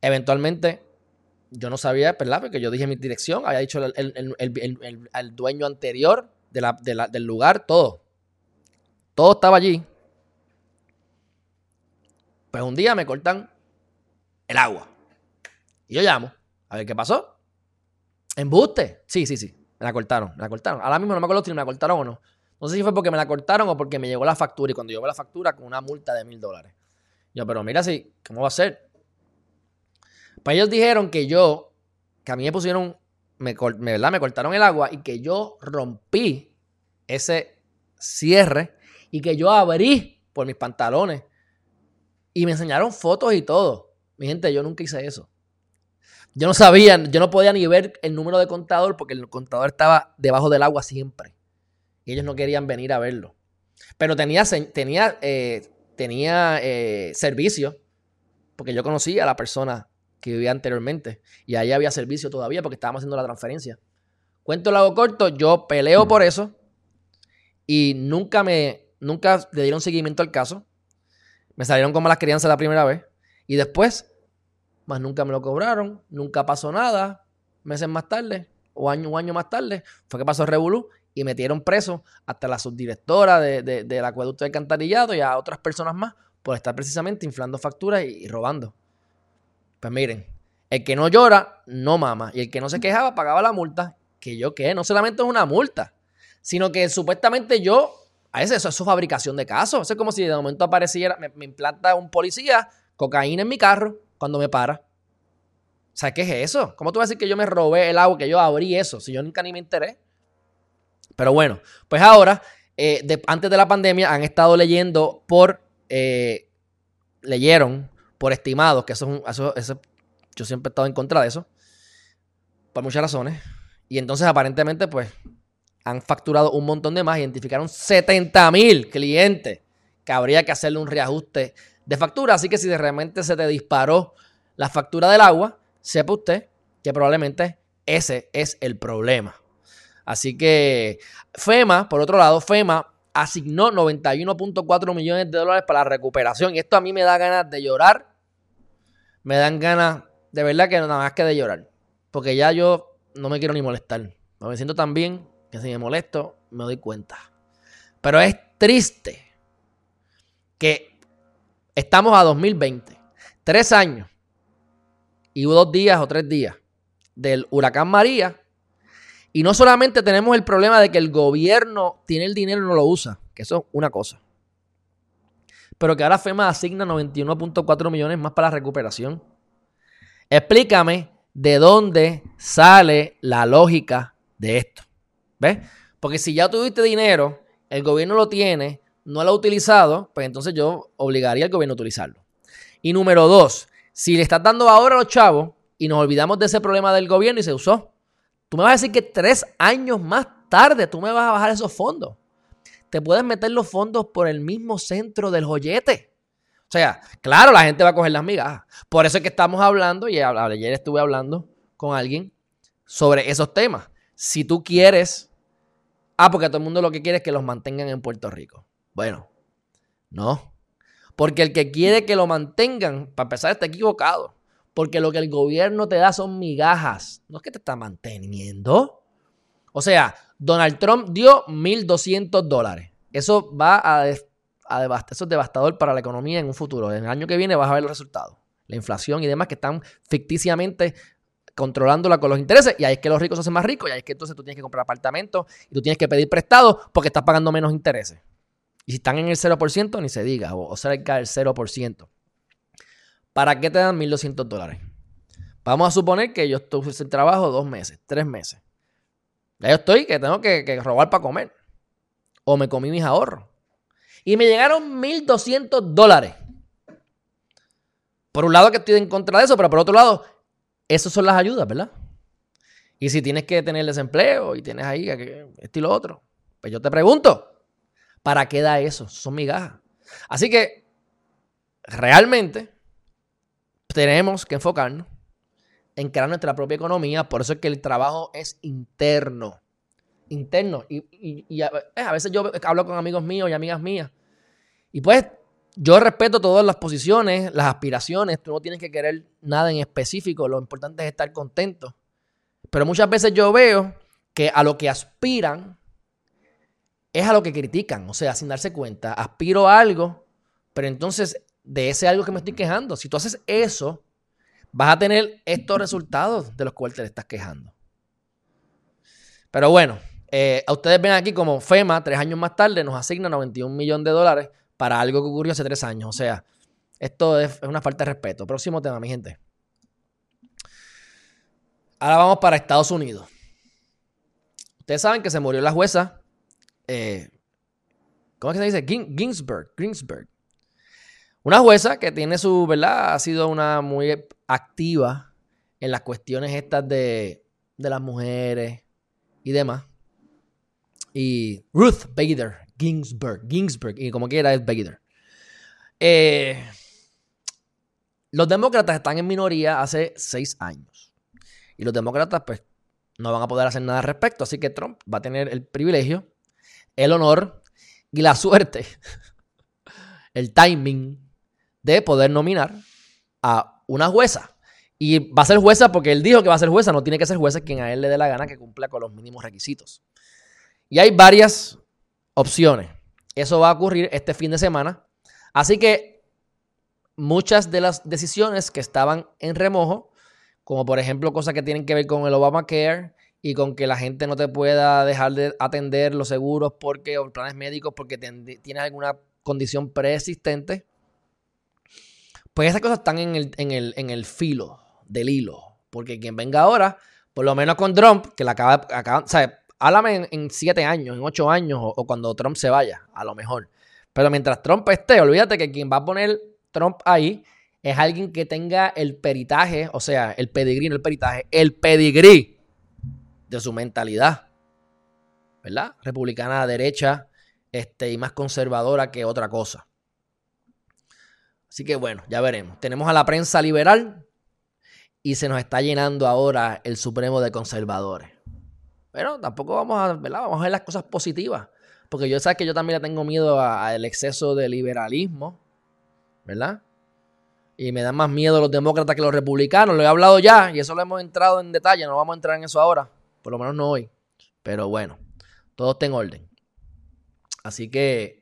Eventualmente, yo no sabía, ¿verdad? Porque yo dije mi dirección, había dicho el, dueño anterior del lugar, todo. Todo estaba allí. Pues un día me cortan el agua. Y yo llamo, a ver qué pasó. ¿Embuste? Sí, sí, sí. Me la cortaron, me la cortaron. Ahora mismo no me acuerdo si me la cortaron o no. No sé si fue porque me la cortaron o porque me llegó la factura. Y cuando llegó la factura, con una multa de mil dólares. Yo, pero mira, si, ¿cómo va a ser? Pues ellos dijeron que yo, que a mí me pusieron, me, ¿verdad? me cortaron el agua y que yo rompí ese cierre y que yo abrí por mis pantalones. Y me enseñaron fotos y todo. Mi gente, yo nunca hice eso. Yo no sabía, yo no podía ni ver el número de contador porque el contador estaba debajo del agua siempre ellos no querían venir a verlo. Pero tenía, tenía, eh, tenía eh, servicio, porque yo conocía a la persona que vivía anteriormente y ahí había servicio todavía porque estábamos haciendo la transferencia. Cuento lo hago corto, yo peleo por eso y nunca me, nunca le dieron seguimiento al caso. Me salieron como las crianzas la primera vez y después, más nunca me lo cobraron, nunca pasó nada. Meses más tarde, o año, un año más tarde, fue que pasó Revolú y metieron preso hasta la subdirectora de, del acueducto de Cantarillado y a otras personas más por estar precisamente inflando facturas y, robando. Pues miren, el que no llora, no mama. Y el que no se quejaba, pagaba la multa. Que yo qué, no solamente es una multa, sino que supuestamente yo, a eso, eso es su fabricación de casos. Eso es como si de momento apareciera, me, me implanta un policía cocaína en mi carro cuando me para. ¿Sabes qué es eso? ¿Cómo tú vas a decir que yo me robé el agua, que yo abrí eso, si yo nunca ni me enteré? Pero bueno, pues ahora, eh, antes de la pandemia, han estado leyendo por, eh, leyeron por estimados, que eso, eso, eso, yo siempre he estado en contra de eso, por muchas razones. Y entonces aparentemente, pues, han facturado un montón de más, identificaron 70 mil clientes que habría que hacerle un reajuste de factura. Así que si de repente se te disparó la factura del agua, sepa usted que probablemente ese es el problema. Así que FEMA, por otro lado, FEMA asignó 91.4 millones de dólares para la recuperación. Y esto a mí me da ganas de llorar. Me dan ganas, de verdad que nada más que de llorar. Porque ya yo no me quiero ni molestar. Me siento tan bien que si me molesto, me doy cuenta. Pero es triste que estamos a 2020, tres años y dos días o tres días del huracán María. Y no solamente tenemos el problema de que el gobierno tiene el dinero y no lo usa, que eso es una cosa. Pero que ahora FEMA asigna 91.4 millones más para la recuperación. Explícame de dónde sale la lógica de esto. ¿Ves? Porque si ya tuviste dinero, el gobierno lo tiene, no lo ha utilizado, pues entonces yo obligaría al gobierno a utilizarlo. Y número dos, si le estás dando ahora a los chavos y nos olvidamos de ese problema del gobierno y se usó, tú me vas a decir que tres años más tarde tú me vas a bajar esos fondos. Te puedes meter los fondos por el mismo centro del joyete. O sea, claro, la gente va a coger las migajas. Por eso es que estamos hablando, y ayer estuve hablando con alguien sobre esos temas. Si tú quieres, ah, porque todo el mundo lo que quiere es que los mantengan en Puerto Rico. Bueno, no. Porque el que quiere que lo mantengan, para empezar, está equivocado. Porque lo que el gobierno te da son migajas. No es que te está manteniendo. O sea, Donald Trump dio 1.200 dólares. Eso va a, devastar. Eso es devastador para la economía en un futuro. En el año que viene vas a ver los resultados. La inflación y demás que están ficticiamente controlándola con los intereses. Y ahí es que los ricos se hacen más ricos. Y ahí es que entonces tú tienes que comprar apartamentos y tú tienes que pedir prestado porque estás pagando menos intereses. Y si están en el 0%, ni se diga, o, cerca del 0%. ¿Para qué te dan 1.200 dólares? Vamos a suponer que yo estuve en trabajo dos meses, tres meses. Ya yo estoy que tengo que, robar para comer. O me comí mis ahorros. Y me llegaron 1.200 dólares. Por un lado que estoy en contra de eso, pero por otro lado, esas son las ayudas, ¿verdad? Y si tienes que tener desempleo y tienes ahí esto y lo otro, pues yo te pregunto, ¿Para qué da eso? Son migajas. Así que realmente tenemos que enfocarnos en crear nuestra propia economía. Por eso es que el trabajo es interno. Interno. Y, a, eh, a, veces yo hablo con amigos míos y amigas mías. Y pues yo respeto todas las posiciones, las aspiraciones. Tú no tienes que querer nada en específico. Lo importante es estar contento. Pero muchas veces yo veo que a lo que aspiran es a lo que critican, o sea, sin darse cuenta, aspiro a algo, pero entonces de ese algo que me estoy quejando, si tú haces eso, vas a tener estos resultados de los cuales te estás quejando. Pero bueno, eh, a ustedes ven aquí como FEMA, tres años más tarde, nos asigna 91 millones de dólares para algo que ocurrió hace tres años. O sea, esto es una falta de respeto. Próximo tema, mi gente. Ahora vamos para Estados Unidos. Ustedes saben que se murió la jueza eh, ¿cómo es que se dice? Ginsburg, Ginsburg. Una jueza que tiene su, ¿verdad? Ha sido una muy activa en las cuestiones estas de, las mujeres y demás. Y Ruth Bader Ginsburg, Ginsburg, y como quiera es Bader. Eh, los demócratas están en minoría hace seis años. Y los demócratas, pues, no van a poder hacer nada al respecto. Así que Trump va a tener el privilegio el honor y la suerte, el timing de poder nominar a una jueza. Y va a ser jueza porque él dijo que va a ser jueza, no tiene que ser jueza quien a él le dé la gana que cumpla con los mínimos requisitos. Y hay varias opciones. Eso va a ocurrir este fin de semana. Así que muchas de las decisiones que estaban en remojo, como por ejemplo cosas que tienen que ver con el Obamacare, y con que la gente no te pueda dejar de atender los seguros porque, o planes médicos porque tienes alguna condición preexistente, pues esas cosas están en el, en, el, en el filo del hilo. Porque quien venga ahora, por lo menos con Trump, que la acaba, acaba o sea, háblame en, siete años, en ocho años, o, cuando Trump se vaya, a lo mejor. Pero mientras Trump esté, olvídate que quien va a poner Trump ahí es alguien que tenga el peritaje, o sea, el pedigrí, no el peritaje, el pedigrí de su mentalidad, ¿verdad? Republicana derecha este, y más conservadora que otra cosa. Así que bueno, ya veremos. Tenemos a la prensa liberal y se nos está llenando ahora el Supremo de conservadores. Pero tampoco vamos a, ¿verdad? Vamos a ver las cosas positivas. Porque yo sé que yo también le tengo miedo al exceso de liberalismo, ¿verdad? Y me dan más miedo los demócratas que los republicanos. Lo he hablado ya y eso lo hemos entrado en detalle. No vamos a entrar en eso ahora. Por lo menos no hoy. Pero bueno, todo está en orden. Así que,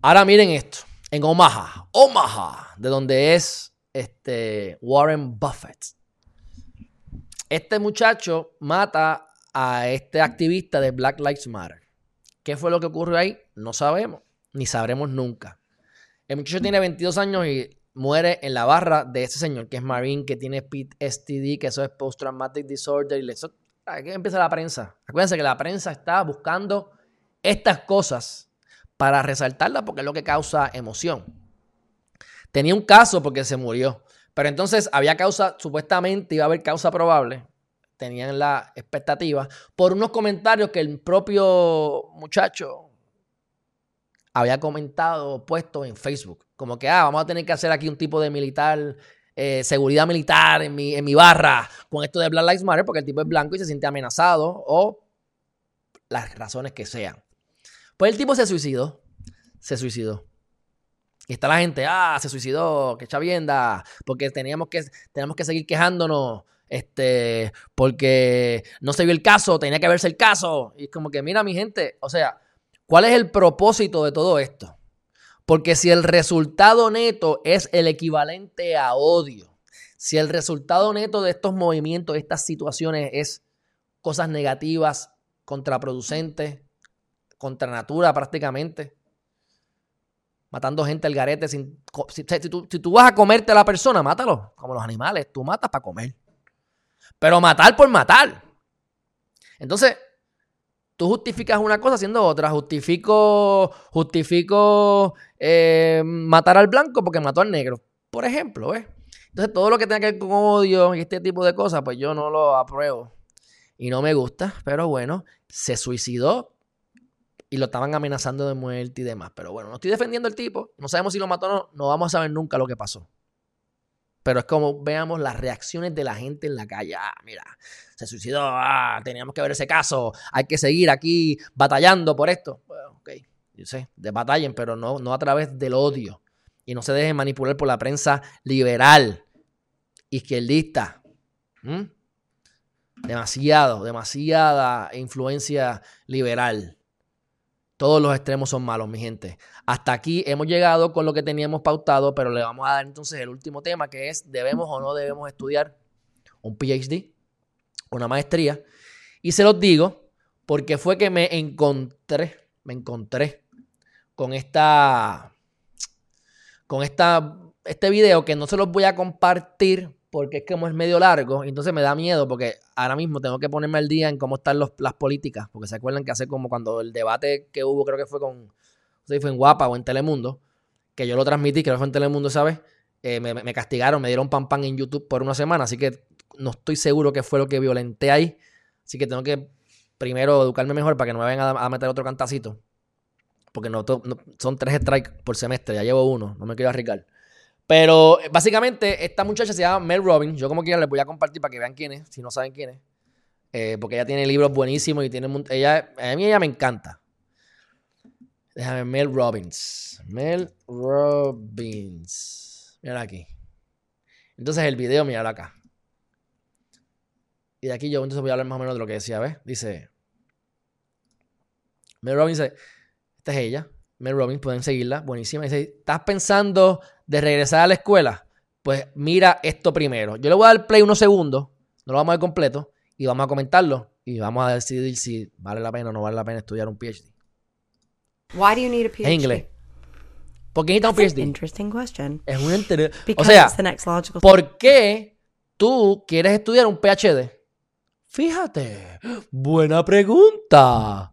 ahora miren esto. En Omaha, Omaha, de donde es este Warren Buffett. Este muchacho mata a este activista de Black Lives Matter. ¿Qué fue lo que ocurrió ahí? No sabemos, ni sabremos nunca. El muchacho tiene 22 años y muere en la barra de ese señor, que es Marine, que tiene PTSD, que eso es Post-Traumatic Disorder. Y eso, aquí empieza la prensa. Acuérdense que la prensa está buscando estas cosas para resaltarlas porque es lo que causa emoción. Tenía un caso porque se murió. Pero entonces había causa, supuestamente iba a haber causa probable. Tenían la expectativa por unos comentarios que el propio muchacho había comentado, puesto en Facebook. Como que, ah, vamos a tener que hacer aquí un tipo de militar, eh, seguridad militar en mi, en mi barra con esto de Black Lives Matter porque el tipo es blanco y se siente amenazado o las razones que sean. Pues el tipo se suicidó. Se suicidó. Y está la gente, ah, se suicidó, qué chavienda, porque teníamos que, tenemos que seguir quejándonos, este, porque no se vio el caso, tenía que verse el caso. Y es como que, mira, mi gente, o sea, ¿cuál es el propósito de todo esto? Porque si el resultado neto es el equivalente a odio, si el resultado neto de estos movimientos, de estas situaciones es cosas negativas, contraproducentes, contra natura prácticamente, matando gente al garete. Sin, si, tú, vas a comerte a la persona, mátalo, como los animales. Tú matas para comer. Pero matar por matar. Entonces, tú justificas una cosa haciendo otra. Justifico, justifico eh, matar al blanco porque mató al negro. Por ejemplo, ¿ves? Entonces, todo lo que tenga que ver con odio y este tipo de cosas, pues yo no lo apruebo. Y no me gusta, pero bueno, se suicidó y lo estaban amenazando de muerte y demás. Pero bueno, no estoy defendiendo al tipo. No sabemos si lo mató o no. No vamos a saber nunca lo que pasó. Pero es como veamos las reacciones de la gente en la calle. Ah, mira, se suicidó. Ah, teníamos que ver ese caso. Hay que seguir aquí batallando por esto. Bueno, ok, yo sé, de batallen, pero no, no a través del odio. Y no se dejen manipular por la prensa liberal, izquierdista. Demasiado, demasiada influencia liberal. Todos los extremos son malos, mi gente. Hasta aquí hemos llegado con lo que teníamos pautado, pero le vamos a dar entonces el último tema, que es, ¿debemos o no debemos estudiar un PhD, una maestría? Y se los digo porque fue que me encontré, me encontré con esta, con esta, este video que no se los voy a compartir porque es como es medio largo, entonces me da miedo porque ahora mismo tengo que ponerme al día en cómo están las políticas, porque se acuerdan que hace como cuando el debate que hubo, creo que fue con, no sé si fue en Guapa o en Telemundo, que yo lo transmití, creo que fue en Telemundo, ¿sabes? Eh, me, castigaron, me dieron pan pan en YouTube por una semana, así que no estoy seguro qué fue lo que violenté ahí, así que tengo que primero educarme mejor para que no me vayan a, meter otro cantacito, porque no, son tres strikes por semestre, ya llevo uno, no me quiero arriesgar. Pero básicamente esta muchacha se llama Mel Robbins. Yo como quiera les voy a compartir para que vean quién es, si no saben quién es. Eh, porque ella tiene libros buenísimos y tiene... Ella, a mí ella me encanta. Déjame, Mel Robbins. Mel Robbins. Mira aquí. Entonces el video, míralo acá. Y de aquí yo entonces voy a hablar más o menos de lo que decía, ¿ves? Dice... Mel Robbins dice... Esta es ella. Mel Robbins, pueden seguirla. Buenísima. Dice, ¿estás pensando de regresar a la escuela, pues mira esto primero. Yo le voy a dar play unos segundos, no lo vamos a ver completo, y vamos a comentarlo y vamos a decidir si vale la pena o no vale la pena estudiar un PhD. Why do you need a PhD? En inglés. ¿Por qué necesitas un PhD? Interesting question. Es un interés. O sea, ¿por qué tú quieres estudiar un PhD? Fíjate, buena pregunta.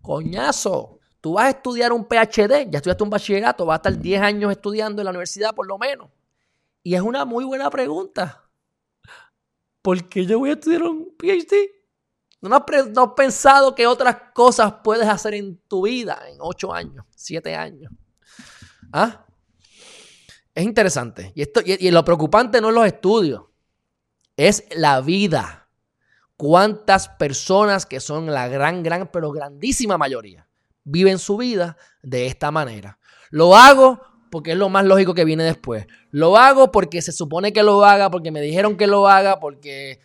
Coñazo. Tú vas a estudiar un PhD, ya estudiaste un bachillerato, vas a estar 10 años estudiando en la universidad por lo menos. Y es una muy buena pregunta. ¿Por qué yo voy a estudiar un PhD? ¿No has, pensado que otras cosas puedes hacer en tu vida en 8 años, 7 años? ¿Ah? Es interesante. Y, esto, y lo preocupante no es los estudios, es la vida. ¿Cuántas personas que son la gran, gran, pero grandísima mayoría? Viven su vida de esta manera. Lo hago porque es lo más lógico que viene después. Lo hago porque se supone que lo haga, porque me dijeron que lo haga, porque...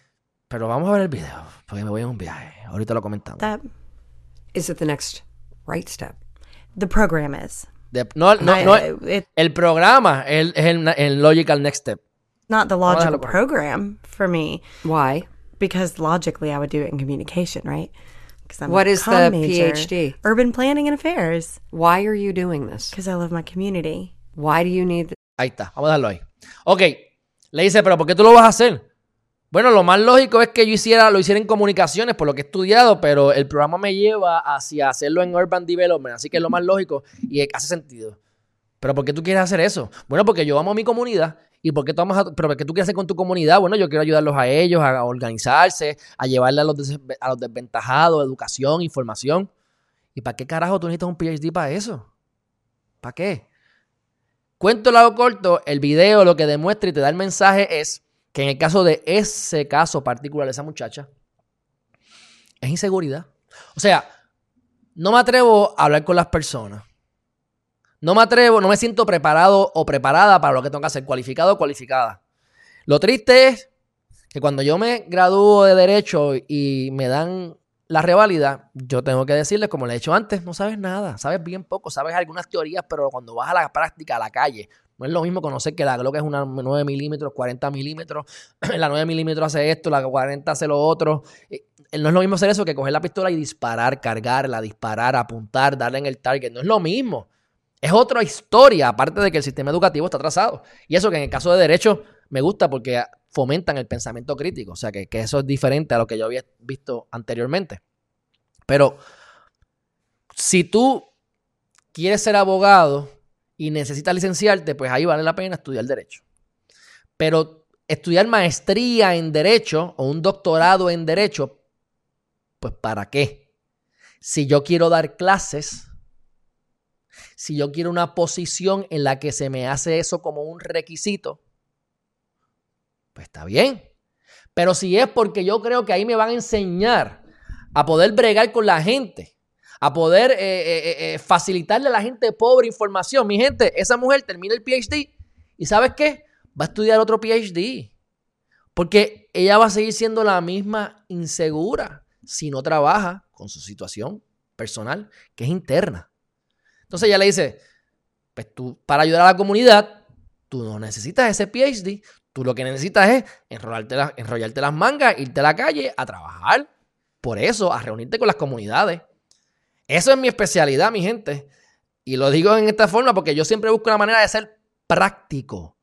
Pero vamos a ver el video, porque me voy a un viaje. Ahorita lo comentamos. That is the next right step. The program is De- no, no, I- no, it- el programa es el, el, el logical next step. not the logical program for me Why? because logically I would do it in communication, right? Because I'm What a is the major. PhD? Urban planning and affairs. Why are you doing this? Because I love my community. Why do you need Ahí está, vamos a dejarlo ahí. Ok, le dice, pero ¿por qué tú lo vas a hacer? Bueno, lo más lógico es que yo hiciera, lo hiciera en comunicaciones, por lo que he estudiado, pero el programa me lleva hacia hacerlo en Urban Development, así que es lo más lógico y hace sentido. ¿Pero por qué tú quieres hacer eso? Bueno, porque yo amo a mi comunidad. ¿Y por qué tú amas a- pero qué tú quieres hacer con tu comunidad? Bueno, yo quiero ayudarlos a ellos a organizarse, a llevarle a los, des- a los desventajados educación, información. ¿Y para qué carajo tú necesitas un PhD para eso? ¿Para qué? Cuento largo corto, el video lo que demuestra y te da el mensaje es que en el caso de ese caso particular esa muchacha, es inseguridad. O sea, no me atrevo a hablar con las personas. No me atrevo, no me siento preparado o preparada para lo que tengo que hacer, cualificado o cualificada. Lo triste es que cuando yo me gradúo de Derecho y me dan la reválida, yo tengo que decirles, como le he dicho antes, no sabes nada, sabes bien poco, sabes algunas teorías, pero cuando vas a la práctica, a la calle, no es lo mismo conocer que la Glock es una 9 milímetros, 40 milímetros, la 9 milímetros hace esto, la 40 hace lo otro. Eh, No es lo mismo hacer eso que coger la pistola y disparar, cargarla, disparar, apuntar, darle en el target. No es lo mismo. Es otra historia, aparte de que el sistema educativo está atrasado. Y eso que en el caso de derecho me gusta porque fomentan el pensamiento crítico. O sea, que, que eso es diferente a lo que yo había visto anteriormente. Pero si tú quieres ser abogado y necesitas licenciarte, pues ahí vale la pena estudiar derecho. Pero estudiar maestría en derecho o un doctorado en derecho, pues ¿para qué? Si yo quiero dar clases, si yo quiero una posición en la que se me hace eso como un requisito, pues está bien. Pero si es porque yo creo que ahí me van a enseñar a poder bregar con la gente, a poder eh, eh, eh, facilitarle a la gente pobre información. Mi gente, esa mujer termina el PhD y ¿sabes qué? Va a estudiar otro PhD. Porque ella va a seguir siendo la misma insegura si no trabaja con su situación personal, que es interna. Entonces ella le dice, pues tú, para ayudar a la comunidad, tú no necesitas ese PhD, tú lo que necesitas es enrollarte, la- enrollarte las mangas, irte a la calle a trabajar. Por eso, a reunirte con las comunidades. Eso es mi especialidad, mi gente. Y lo digo en esta forma porque yo siempre busco una manera de ser práctico.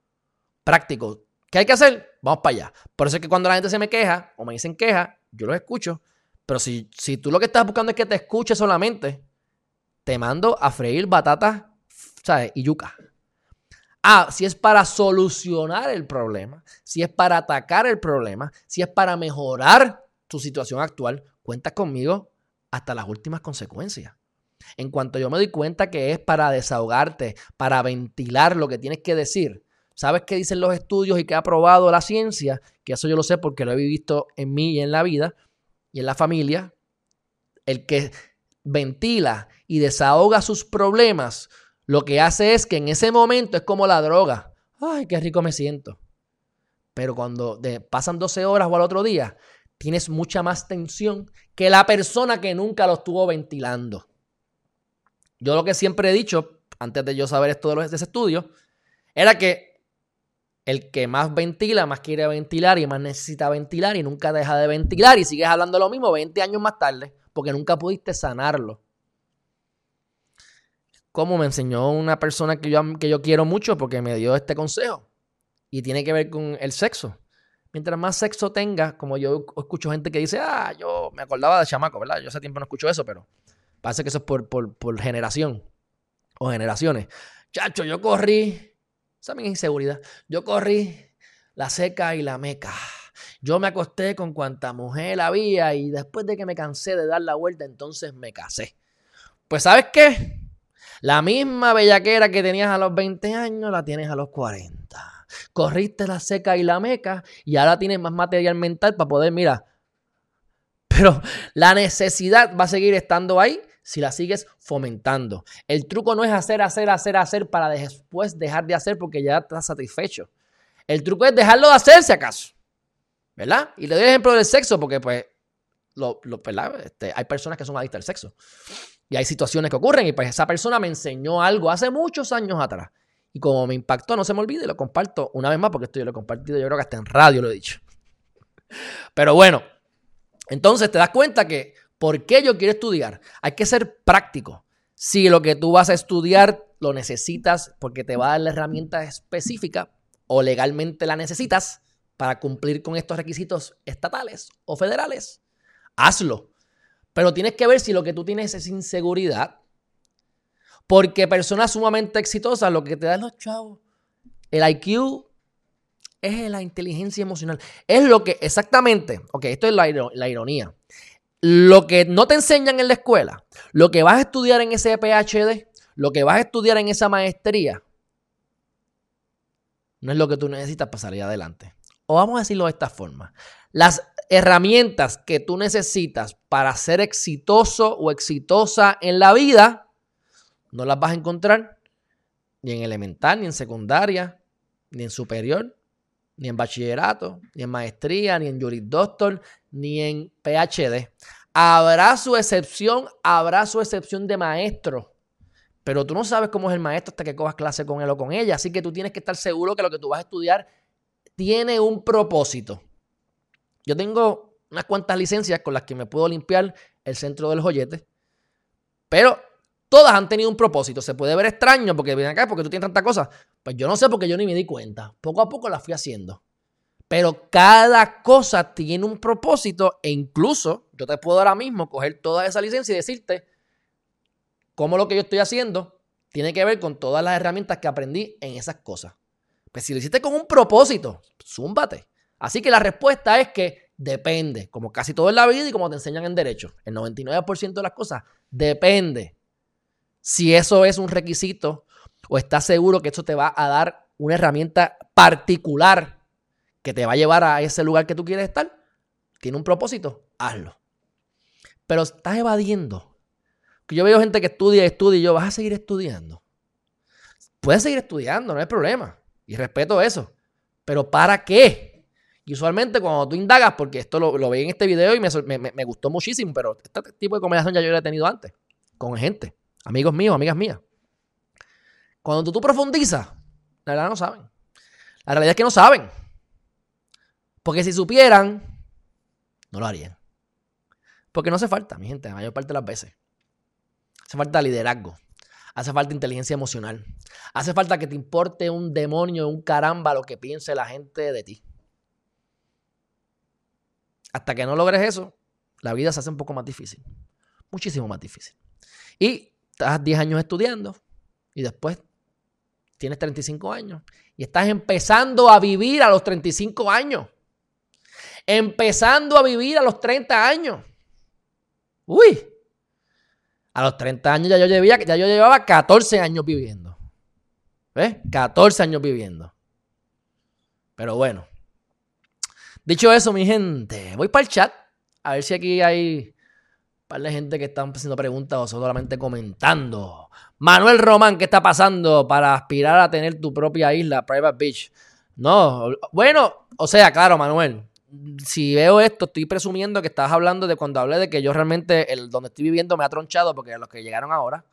Práctico. ¿Qué hay que hacer? Vamos para allá. Por eso es que cuando la gente se me queja o me dicen queja, yo los escucho. Pero si, si tú lo que estás buscando es que te escuche solamente, te mando a freír batatas, ¿sabes? Y yuca. Ah, si es para solucionar el problema, si es para atacar el problema, si es para mejorar tu situación actual, cuentas conmigo hasta las últimas consecuencias. En cuanto yo me doy cuenta que es para desahogarte, para ventilar lo que tienes que decir, ¿sabes qué dicen los estudios y qué ha probado la ciencia? Que eso yo lo sé porque lo he visto en mí y en la vida y en la familia. El que ventila y desahoga sus problemas, lo que hace es que en ese momento es como la droga. Ay, qué rico me siento. Pero cuando pasan 12 horas o al otro día, tienes mucha más tensión que la persona que nunca lo estuvo ventilando. Yo lo que siempre he dicho, antes de yo saber esto de, los, de ese estudio, era que el que más ventila, más quiere ventilar y más necesita ventilar y nunca deja de ventilar y sigues hablando lo mismo 20 años más tarde porque nunca pudiste sanarlo. Como me enseñó una persona que yo, que yo quiero mucho porque me dio este consejo y tiene que ver con el sexo. Mientras más sexo tenga, como yo escucho gente que dice, ah, yo me acordaba de chamaco, ¿verdad? Yo hace tiempo no escucho eso, pero parece que eso es por, por, por generación o generaciones. Chacho, yo corrí, esa es mi inseguridad, yo corrí la seca y la meca. Yo me acosté con cuanta mujer había y después de que me cansé de dar la vuelta, entonces me casé. Pues ¿sabes qué? La misma bellaquera que tenías a los 20 años la tienes a los 40. Corriste la seca y la meca y ahora tienes más material mental para poder, mira. Pero la necesidad va a seguir estando ahí si la sigues fomentando. El truco no es hacer, hacer, hacer, hacer para después dejar de hacer porque ya estás satisfecho. El truco es dejarlo de hacer si acaso. ¿Verdad? Y le doy el ejemplo del sexo porque pues lo, ¿verdad? Este, hay personas que son adictas al sexo. Y hay situaciones que ocurren y pues esa persona me enseñó algo hace muchos años atrás. Y como me impactó, no se me olvide, lo comparto una vez más porque esto yo lo he compartido, yo creo que hasta en radio lo he dicho. Pero bueno, entonces te das cuenta que, ¿por qué yo quiero estudiar? Hay que ser práctico. Si lo que tú vas a estudiar lo necesitas porque te va a dar la herramienta específica o legalmente la necesitas para cumplir con estos requisitos estatales o federales, hazlo. Pero tienes que ver si lo que tú tienes es inseguridad. Porque personas sumamente exitosas, lo que te dan los chavos, el IQ es la inteligencia emocional. Es lo que exactamente, ok, esto es la, la ironía. Lo que no te enseñan en la escuela, lo que vas a estudiar en ese PhD, lo que vas a estudiar en esa maestría, no es lo que tú necesitas para salir adelante. O vamos a decirlo de esta forma. Las herramientas que tú necesitas para ser exitoso o exitosa en la vida, no las vas a encontrar ni en elemental, ni en secundaria, ni en superior, ni en bachillerato, ni en maestría, ni en juris doctor, ni en PhD. Habrá su excepción, habrá su excepción de maestro. Pero tú no sabes cómo es el maestro hasta que cojas clase con él o con ella. Así que tú tienes que estar seguro que lo que tú vas a estudiar tiene un propósito. Yo tengo unas cuantas licencias con las que me puedo limpiar el centro del joyete, pero todas han tenido un propósito. Se puede ver extraño porque ven acá, porque tú tienes tantas cosas. Pues yo no sé porque yo ni me di cuenta. Poco a poco las fui haciendo. Pero cada cosa tiene un propósito e incluso yo te puedo ahora mismo coger toda esa licencia y decirte cómo lo que yo estoy haciendo tiene que ver con todas las herramientas que aprendí en esas cosas. Pues si lo hiciste con un propósito, zúmbate. Así que la respuesta es que depende, como casi todo en la vida y como te enseñan en derecho. El 99% de las cosas depende. Si eso es un requisito o estás seguro que eso te va a dar una herramienta particular que te va a llevar a ese lugar que tú quieres estar, tiene un propósito, hazlo. Pero estás evadiendo. Yo veo gente que estudia estudia y yo, vas a seguir estudiando. Puedes seguir estudiando, no hay problema. Y respeto eso. Pero ¿para qué? Y usualmente cuando tú indagas, porque esto lo, lo vi en este video y me, gustó muchísimo, pero este tipo de conversación ya yo lo he tenido antes, con gente, amigos míos, amigas mías. Cuando tú, tú profundizas, la verdad no saben. La realidad es que no saben. Porque si supieran, no lo harían. Porque no hace falta, mi gente, la mayor parte de las veces. Hace falta liderazgo. Hace falta inteligencia emocional. Hace falta que te importe un demonio, un caramba lo que piense la gente de ti. Hasta que no logres eso, la vida se hace un poco más difícil. Muchísimo más difícil. Y estás 10 años estudiando y después tienes 35 años y estás empezando a vivir a los 35 años. Empezando a vivir a los 30 años. Uy, a los 30 años ya yo, llevaba, ya yo llevaba 14 años viviendo. ¿Ves? 14 años viviendo. Pero bueno, Dicho eso, mi gente, voy para el chat a ver si aquí hay un par de gente que están haciendo preguntas o solamente comentando. Manuel Román, ¿qué está pasando para aspirar a tener tu propia isla, Private Beach? No, bueno, o sea, claro, Manuel, si veo esto, estoy presumiendo que estás hablando de cuando hablé de que yo realmente, el donde estoy viviendo me ha tronchado, porque los que llegaron ahora,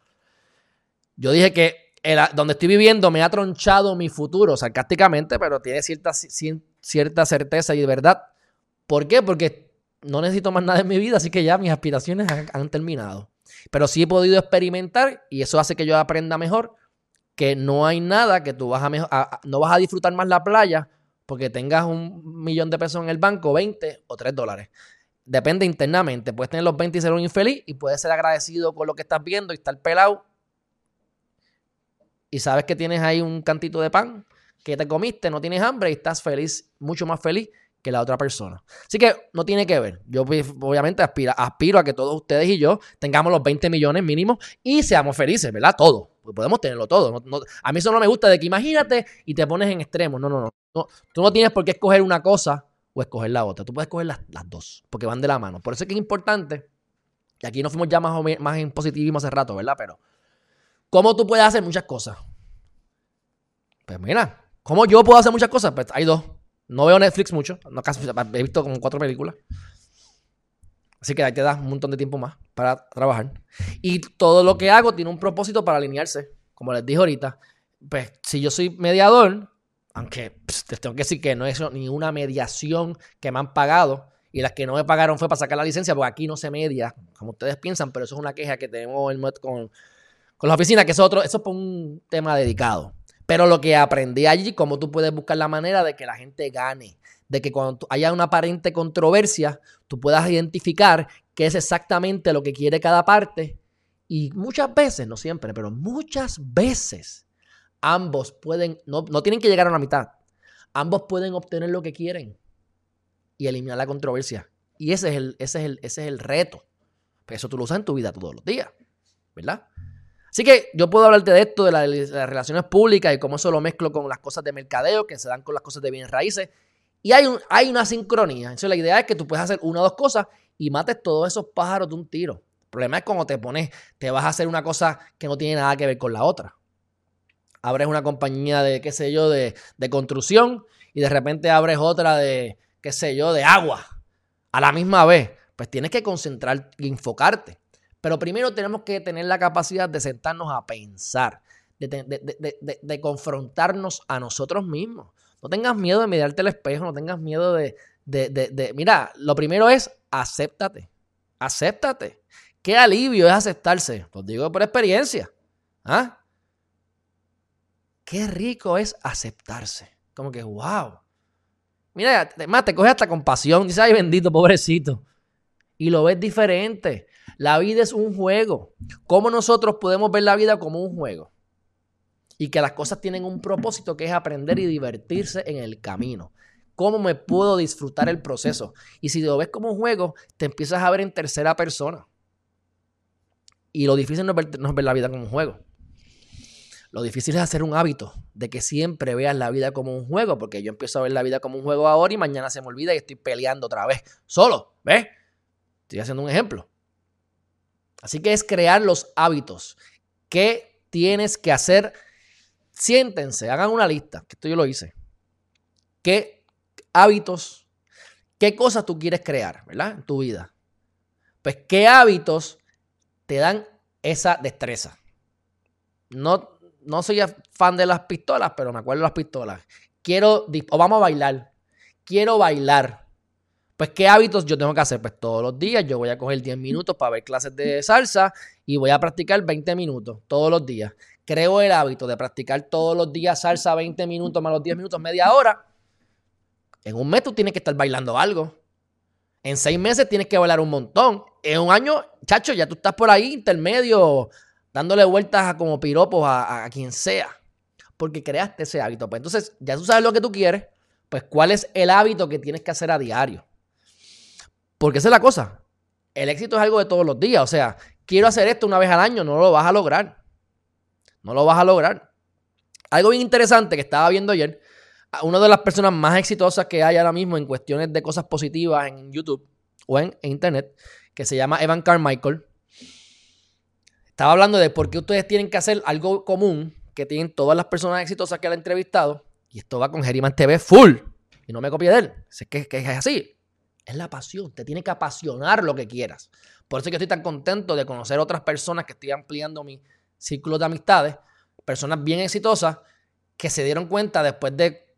yo dije que el, donde estoy viviendo me ha tronchado mi futuro, sarcásticamente, pero tiene cierta, cierta certeza y verdad. ¿Por qué? Porque no necesito más nada en mi vida, así que ya mis aspiraciones han, terminado. Pero sí he podido experimentar y eso hace que yo aprenda mejor que no hay nada que tú vas a, no vas a disfrutar más la playa porque tengas un millón de pesos en el banco, 20 o 3 dólares. Depende internamente. Puedes tener los 20 y ser un infeliz y puedes ser agradecido con lo que estás viendo y estar pelado. Y sabes que tienes ahí un cantito de pan que te comiste, no tienes hambre y estás feliz, mucho más feliz que la otra persona. Así que no tiene que ver. Yo pues, obviamente aspiro, aspiro a que todos ustedes y yo tengamos los 20 millones mínimos y seamos felices, ¿verdad? Todo. Pues podemos tenerlo todo. a mí eso no me gusta de que imagínate y te pones en extremo. No, no, no. Tú no tienes por qué escoger una cosa o escoger la otra. Tú puedes escoger las, dos porque van de la mano. Por eso es que es importante. Y aquí nos fuimos ya más, más en positivismo hace rato, ¿verdad? Pero, ¿cómo tú puedes hacer muchas cosas? Pues mira, ¿Cómo yo puedo hacer muchas cosas? Pues hay dos. No veo Netflix mucho. No, casi, he visto como cuatro películas. Así que ahí te das un montón de tiempo más para trabajar. Y todo lo que hago tiene un propósito para alinearse. Como les dije ahorita, pues si yo soy mediador, aunque pss, les tengo que decir que no es ni una mediación que me han pagado, y las que no me pagaron fue para sacar la licencia, porque aquí no se media, como ustedes piensan, pero eso es una queja que tenemos con, con la oficina, que eso es otro, eso es un tema dedicado. Pero lo que aprendí allí, cómo tú puedes buscar la manera de que la gente gane, de que cuando haya una aparente controversia, tú puedas identificar qué es exactamente lo que quiere cada parte. Y muchas veces, no siempre, pero muchas veces, ambos pueden, no, no tienen que llegar a la mitad, ambos pueden obtener lo que quieren y eliminar la controversia. Y ese es el, ese es el, ese es el reto. Pues eso tú lo usas en tu vida todos los días, ¿verdad? Así que yo puedo hablarte de esto, de, la- de las relaciones públicas y cómo eso lo mezclo con las cosas de mercadeo que se dan con las cosas de bienes raíces. Y hay, hay una sincronía. Entonces la idea es que tú puedes hacer una o dos cosas y mates todos esos pájaros de un tiro. El problema es cuando te pones, te vas a hacer una cosa que no tiene nada que ver con la otra. Abres una compañía de, qué sé yo, de, de construcción y de repente abres otra de, qué sé yo, de agua a la misma vez. Pues tienes que concentrar y enfocarte. Pero primero tenemos que tener la capacidad de sentarnos a pensar, de, confrontarnos a nosotros mismos. No tengas miedo de mirarte al espejo, no tengas miedo de, Mira, lo primero es acéptate. Acéptate. Qué alivio es aceptarse. Lo digo por experiencia. ¿Ah? Qué rico es aceptarse. Como que, wow. Mira, además te coge hasta compasión. Dice, ay, bendito, pobrecito. Y lo ves diferente. La vida es un juego. ¿Cómo nosotros podemos ver la vida como un juego? Y que las cosas tienen un propósito que es aprender y divertirse en el camino. ¿Cómo me puedo disfrutar el proceso? Y si lo ves como un juego, te empiezas a ver en tercera persona. Y lo difícil no es ver, no ver la vida como un juego. Lo difícil es hacer un hábito de que siempre veas la vida como un juego, porque yo empiezo a ver la vida como un juego ahora y mañana se me olvida y estoy peleando otra vez solo. ¿Ves? Estoy haciendo un ejemplo. Así que es crear los hábitos. ¿Qué tienes que hacer? Siéntense, hagan una lista, que esto yo lo hice. ¿Qué hábitos, qué cosas tú quieres crear, ¿verdad? En tu vida. Pues, ¿qué hábitos te dan esa destreza? No, no soy fan de las pistolas, pero me acuerdo de las pistolas. Quiero, o vamos a bailar. Quiero bailar. Pues, ¿qué hábitos yo tengo que hacer? Pues todos los días yo voy a coger 10 minutos para ver clases de salsa y voy a practicar 20 minutos todos los días. Creo el hábito de practicar todos los días salsa 20 minutos más los 10 minutos, media hora. En un mes tú tienes que estar bailando algo. En seis meses tienes que bailar un montón. En un año, chacho, ya tú estás por ahí intermedio, dándole vueltas a como piropos a, a quien sea. Porque creaste ese hábito. Pues entonces, ya tú sabes lo que tú quieres. Pues, ¿cuál es el hábito que tienes que hacer a diario? Porque esa es la cosa. El éxito es algo de todos los días. O sea, quiero hacer esto una vez al año, no lo vas a lograr. No lo vas a lograr. Algo bien interesante que estaba viendo ayer, una de las personas más exitosas que hay ahora mismo en cuestiones de cosas positivas en YouTube o en, Internet, que se llama Evan Carmichael, estaba hablando de por qué ustedes tienen que hacer algo común que tienen todas las personas exitosas que él ha entrevistado, y esto va con Geriman TV full, y no me copie de él, sé que, que es así, es la pasión. Te tiene que apasionar lo que quieras. Por eso es que estoy tan contento de conocer otras personas que estoy ampliando mi círculo de amistades. Personas bien exitosas que se dieron cuenta después de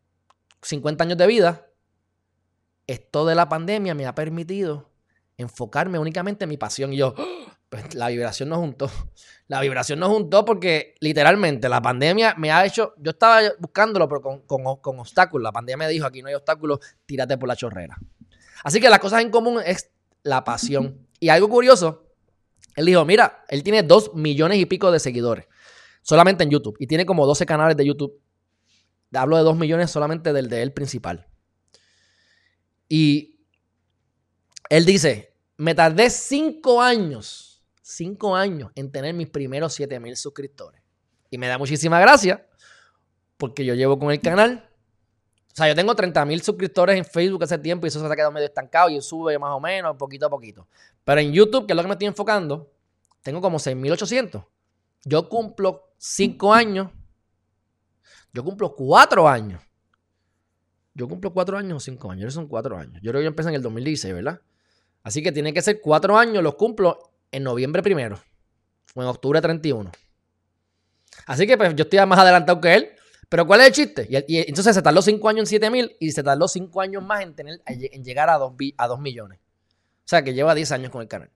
50 años de vida. Esto de la pandemia me ha permitido enfocarme únicamente en mi pasión. Y yo, ¡ah! pues la vibración no juntó. La vibración no juntó porque literalmente la pandemia me ha hecho. Yo estaba buscándolo, pero con, con, con obstáculos. La pandemia me dijo: aquí no hay obstáculos, tírate por la chorrera. Así que las cosas en común es la pasión. Y algo curioso, él dijo, mira, él tiene dos millones y pico de seguidores solamente en YouTube. Y tiene como 12 canales de YouTube. Hablo de dos millones solamente del de él principal. Y él dice, me tardé cinco años, cinco años en tener mis primeros 7 mil suscriptores. Y me da muchísima gracia porque yo llevo con el canal sea, yo tengo 30 mil suscriptores en Facebook hace tiempo y eso se ha quedado medio estancado y sube más o menos, poquito a poquito. Pero en YouTube, que es lo que me estoy enfocando, tengo como 6.800. Yo cumplo 5 años. Yo cumplo 4 años. Yo cumplo 4 años o 5 años. Yo son 4 años. Yo creo que yo empecé en el 2016, ¿verdad? Así que tiene que ser cuatro años, los cumplo en noviembre primero o en octubre 31. Así que pues yo estoy más adelantado que él. Pero ¿cuál es el chiste? Y, entonces se tardó cinco años en 7 mil y se tardó cinco años más en, tener, en llegar a 2 a dos millones. O sea que lleva 10 años con el canal.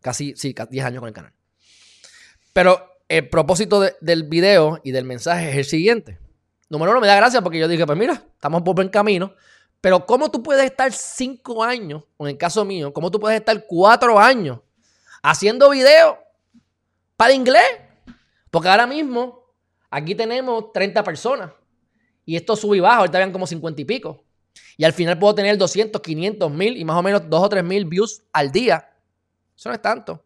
Casi, sí, 10 años con el canal. Pero el propósito del video y del mensaje es el siguiente. Número uno, me da gracia porque yo dije, pues mira, estamos por buen camino. Pero ¿cómo tú puedes estar 5 años, o en el caso mío, cómo tú puedes estar 4 años haciendo videos para inglés? Porque ahora mismo aquí tenemos 30 personas y esto sube y baja, ahorita vean como 50 y pico. Y al final puedo tener 200, 500 mil y más o menos 2 o 3 mil views al día. Eso no es tanto.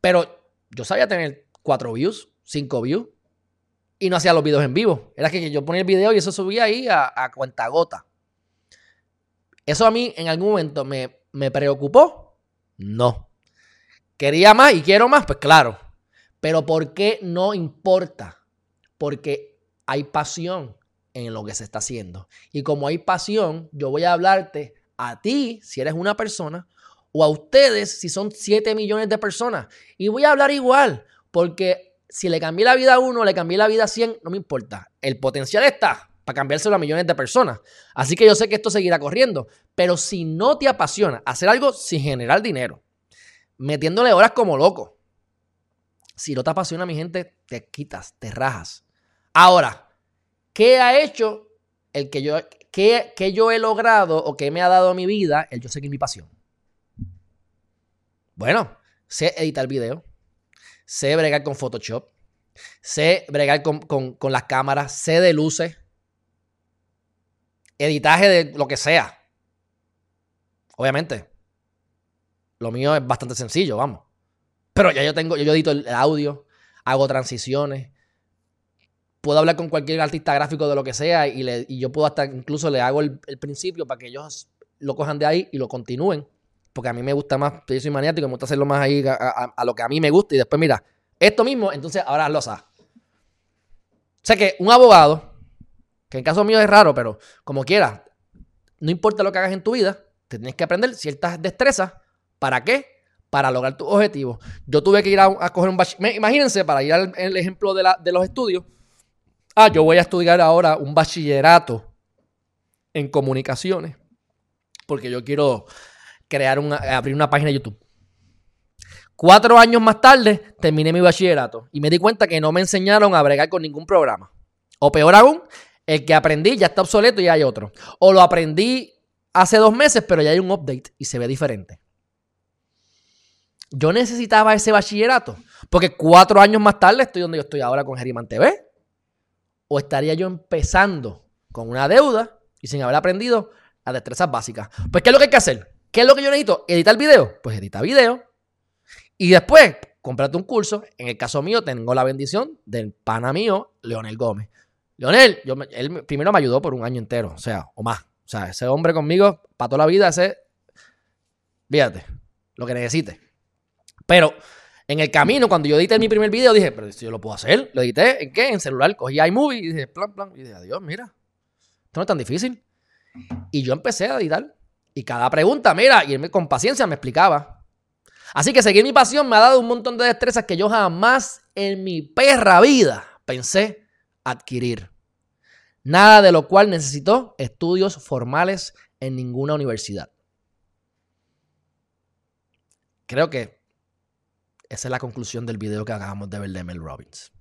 Pero yo sabía tener 4 views, 5 views. Y no hacía los videos en vivo. Era que yo ponía el video y eso subía ahí a, a cuenta gota. ¿Eso a mí en algún momento me, me preocupó? No. ¿Quería más y quiero más? Pues claro. Pero ¿por qué no importa? Porque hay pasión en lo que se está haciendo. Y como hay pasión, yo voy a hablarte a ti, si eres una persona, o a ustedes, si son 7 millones de personas. Y voy a hablar igual, porque si le cambié la vida a uno, le cambié la vida a 100, no me importa. El potencial está para cambiárselo a millones de personas. Así que yo sé que esto seguirá corriendo. Pero si no te apasiona hacer algo sin generar dinero, metiéndole horas como loco, si no te apasiona, mi gente, te quitas, te rajas. Ahora, ¿qué ha hecho el que yo, qué, yo he logrado o qué me ha dado mi vida el yo seguir mi pasión? Bueno, sé editar video, sé bregar con Photoshop, sé bregar con, con las cámaras, sé de luces, editaje de lo que sea. Obviamente, lo mío es bastante sencillo, vamos. Pero ya yo tengo, yo, edito el audio, hago transiciones, puedo hablar con cualquier artista gráfico de lo que sea y, le, y yo puedo hasta incluso le hago el, principio para que ellos lo cojan de ahí y lo continúen. Porque a mí me gusta más, yo soy maniático, me gusta hacerlo más ahí a, lo que a mí me gusta y después mira, esto mismo, entonces ahora lo sabes. O sea que un abogado, que en caso mío es raro, pero como quiera, no importa lo que hagas en tu vida, te tienes que aprender ciertas destrezas. ¿Para qué? para lograr tus objetivos. Yo tuve que ir a, coger un bachillerato. Imagínense, para ir al el ejemplo de, la, de los estudios. Ah, yo voy a estudiar ahora un bachillerato en comunicaciones. Porque yo quiero crear una, abrir una página de YouTube. Cuatro años más tarde terminé mi bachillerato y me di cuenta que no me enseñaron a bregar con ningún programa. O peor aún, el que aprendí ya está obsoleto y hay otro. O lo aprendí hace dos meses, pero ya hay un update y se ve diferente. Yo necesitaba ese bachillerato. Porque cuatro años más tarde estoy donde yo estoy ahora con Geriman TV. O estaría yo empezando con una deuda y sin haber aprendido las destrezas básicas. Pues, ¿qué es lo que hay que hacer? ¿Qué es lo que yo necesito? ¿Editar video? Pues edita video. Y después, cómprate un curso. En el caso mío, tengo la bendición del pana mío, Leonel Gómez. Leonel, yo, él primero me ayudó por un año entero, o sea, o más. O sea, ese hombre conmigo, para toda la vida, ese. Fíjate, lo que necesite. Pero en el camino, cuando yo edité mi primer video, dije, pero si yo lo puedo hacer. Lo edité, ¿en qué? En celular. Cogí iMovie y dije, plan, plan. Y dije, adiós, mira. Esto no es tan difícil. Y yo empecé a editar. Y cada pregunta, mira, y él con paciencia me explicaba. Así que seguir mi pasión me ha dado un montón de destrezas que yo jamás en mi perra vida pensé adquirir. Nada de lo cual necesitó estudios formales en ninguna universidad. Creo que esa es la conclusión del video que acabamos de ver de Mel Robbins.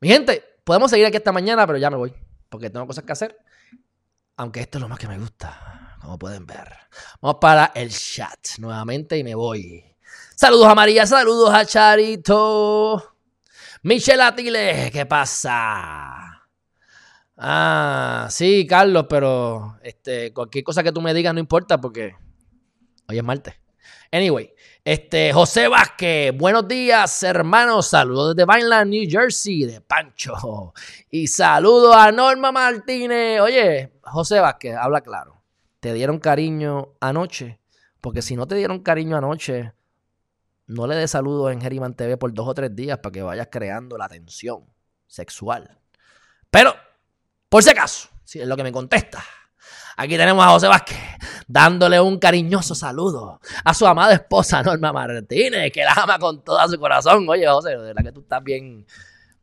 Mi gente, podemos seguir aquí esta mañana, pero ya me voy. Porque tengo cosas que hacer. Aunque esto es lo más que me gusta, como pueden ver. Vamos para el chat nuevamente y me voy. Saludos a María, saludos a Charito. Michelle Atile, ¿qué pasa? Ah, sí, Carlos, pero este, cualquier cosa que tú me digas no importa porque hoy es martes. Anyway, este, José Vázquez, buenos días, hermanos. Saludos desde Vineland, New Jersey, de Pancho. Y saludos a Norma Martínez. Oye, José Vázquez, habla claro. ¿Te dieron cariño anoche? Porque si no te dieron cariño anoche, no le des saludos en Geriman TV por dos o tres días para que vayas creando la tensión sexual. Pero, por si acaso, si es lo que me contesta. Aquí tenemos a José Vázquez. dándole un cariñoso saludo a su amada esposa Norma Martínez, que la ama con todo su corazón. Oye, José, de verdad que tú estás bien.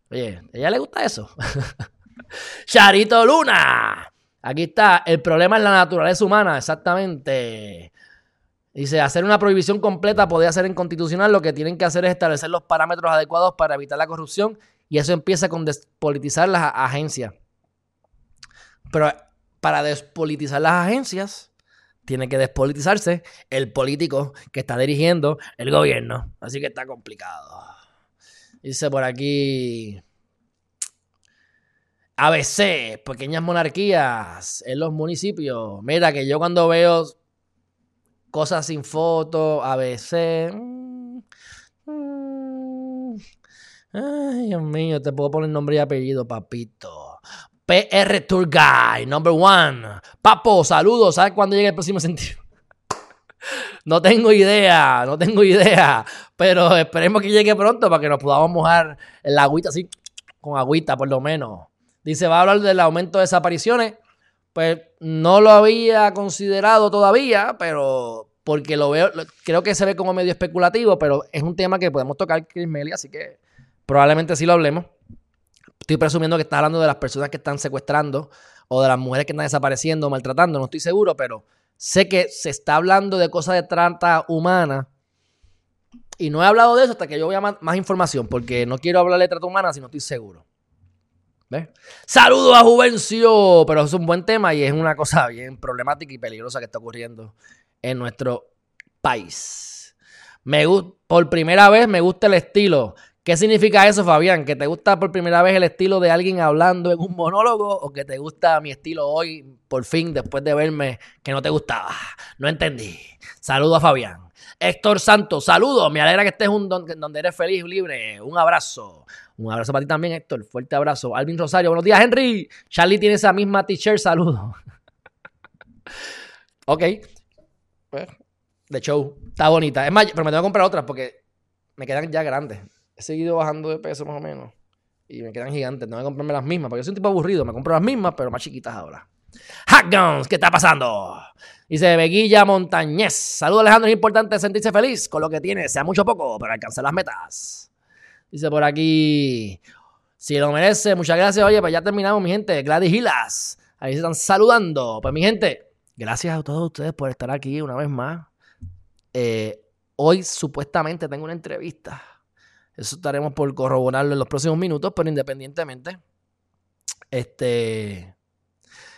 Oye, ¿a ella le gusta eso? Charito Luna. Aquí está, el problema es la naturaleza humana, exactamente. Dice, hacer una prohibición completa podría ser inconstitucional. Lo que tienen que hacer es establecer los parámetros adecuados para evitar la corrupción y eso empieza con despolitizar las agencias. Pero para despolitizar las agencias, tiene que despolitizarse el político que está dirigiendo el gobierno. Así que está complicado. Dice por aquí. ABC, pequeñas monarquías en los municipios. Mira que yo cuando veo cosas sin foto, ABC. Mm, mm, ay, Dios mío, te puedo poner nombre y apellido, papito. PR Tour Guy, number one. Papo, saludos. ¿Sabes cuándo llega el próximo sentido? no tengo idea, no tengo idea. Pero esperemos que llegue pronto para que nos podamos mojar en la agüita así, con agüita por lo menos. Dice, va a hablar del aumento de desapariciones. Pues no lo había considerado todavía, pero porque lo veo, creo que se ve como medio especulativo, pero es un tema que podemos tocar, Chris Melly, así que probablemente sí lo hablemos. Estoy presumiendo que está hablando de las personas que están secuestrando o de las mujeres que están desapareciendo o maltratando, no estoy seguro, pero sé que se está hablando de cosas de trata humana. Y no he hablado de eso hasta que yo vea más, más información, porque no quiero hablar de trata humana si no estoy seguro. Saludos a Juvencio, pero es un buen tema y es una cosa bien problemática y peligrosa que está ocurriendo en nuestro país. Me por primera vez me gusta el estilo. ¿Qué significa eso, Fabián? ¿Que te gusta por primera vez el estilo de alguien hablando en un monólogo o que te gusta mi estilo hoy, por fin, después de verme que no te gustaba? No entendí. Saludo a Fabián. Héctor Santos, saludos. Me alegra que estés un donde eres feliz libre. Un abrazo. Un abrazo para ti también, Héctor. Fuerte abrazo. Alvin Rosario, buenos días, Henry. Charlie tiene esa misma t-shirt, saludos. ok. Pues, de show. Está bonita. Es más, pero me tengo que comprar otras porque me quedan ya grandes. He seguido bajando de peso más o menos. Y me quedan gigantes. Tengo que comprarme las mismas. Porque soy un tipo aburrido. Me compro las mismas, pero más chiquitas ahora. Hack ¿qué está pasando? Dice Beguilla Montañez. Saludos, Alejandro. Es importante sentirse feliz con lo que tiene, sea mucho poco, pero alcanzar las metas. Dice por aquí. Si lo merece, muchas gracias. Oye, pues ya terminamos, mi gente. Gladys Hilas. Ahí se están saludando. Pues mi gente, gracias a todos ustedes por estar aquí una vez más. Eh, hoy supuestamente tengo una entrevista. Eso estaremos por corroborarlo en los próximos minutos, pero independientemente. Este.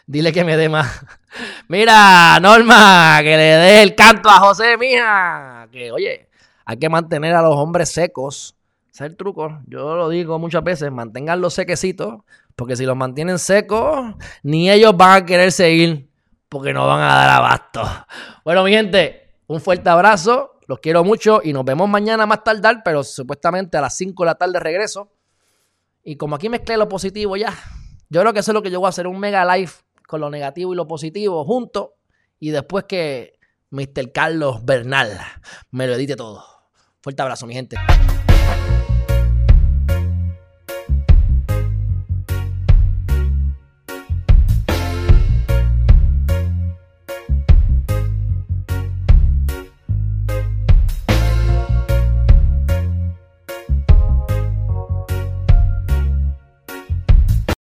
Dile que me dé más. Mira, Norma, que le dé el canto a José, mija. Que, oye, hay que mantener a los hombres secos ese es el truco. Yo lo digo muchas veces, manténganlos sequecitos, porque si los mantienen secos, ni ellos van a querer seguir, porque no van a dar abasto. Bueno, mi gente, un fuerte abrazo, los quiero mucho y nos vemos mañana más tardar, pero supuestamente a las 5 de la tarde regreso. Y como aquí mezclé lo positivo ya, yo creo que eso es lo que yo voy a hacer, un mega live con lo negativo y lo positivo juntos, y después que Mr. Carlos Bernal me lo edite todo. Fuerte abrazo, mi gente.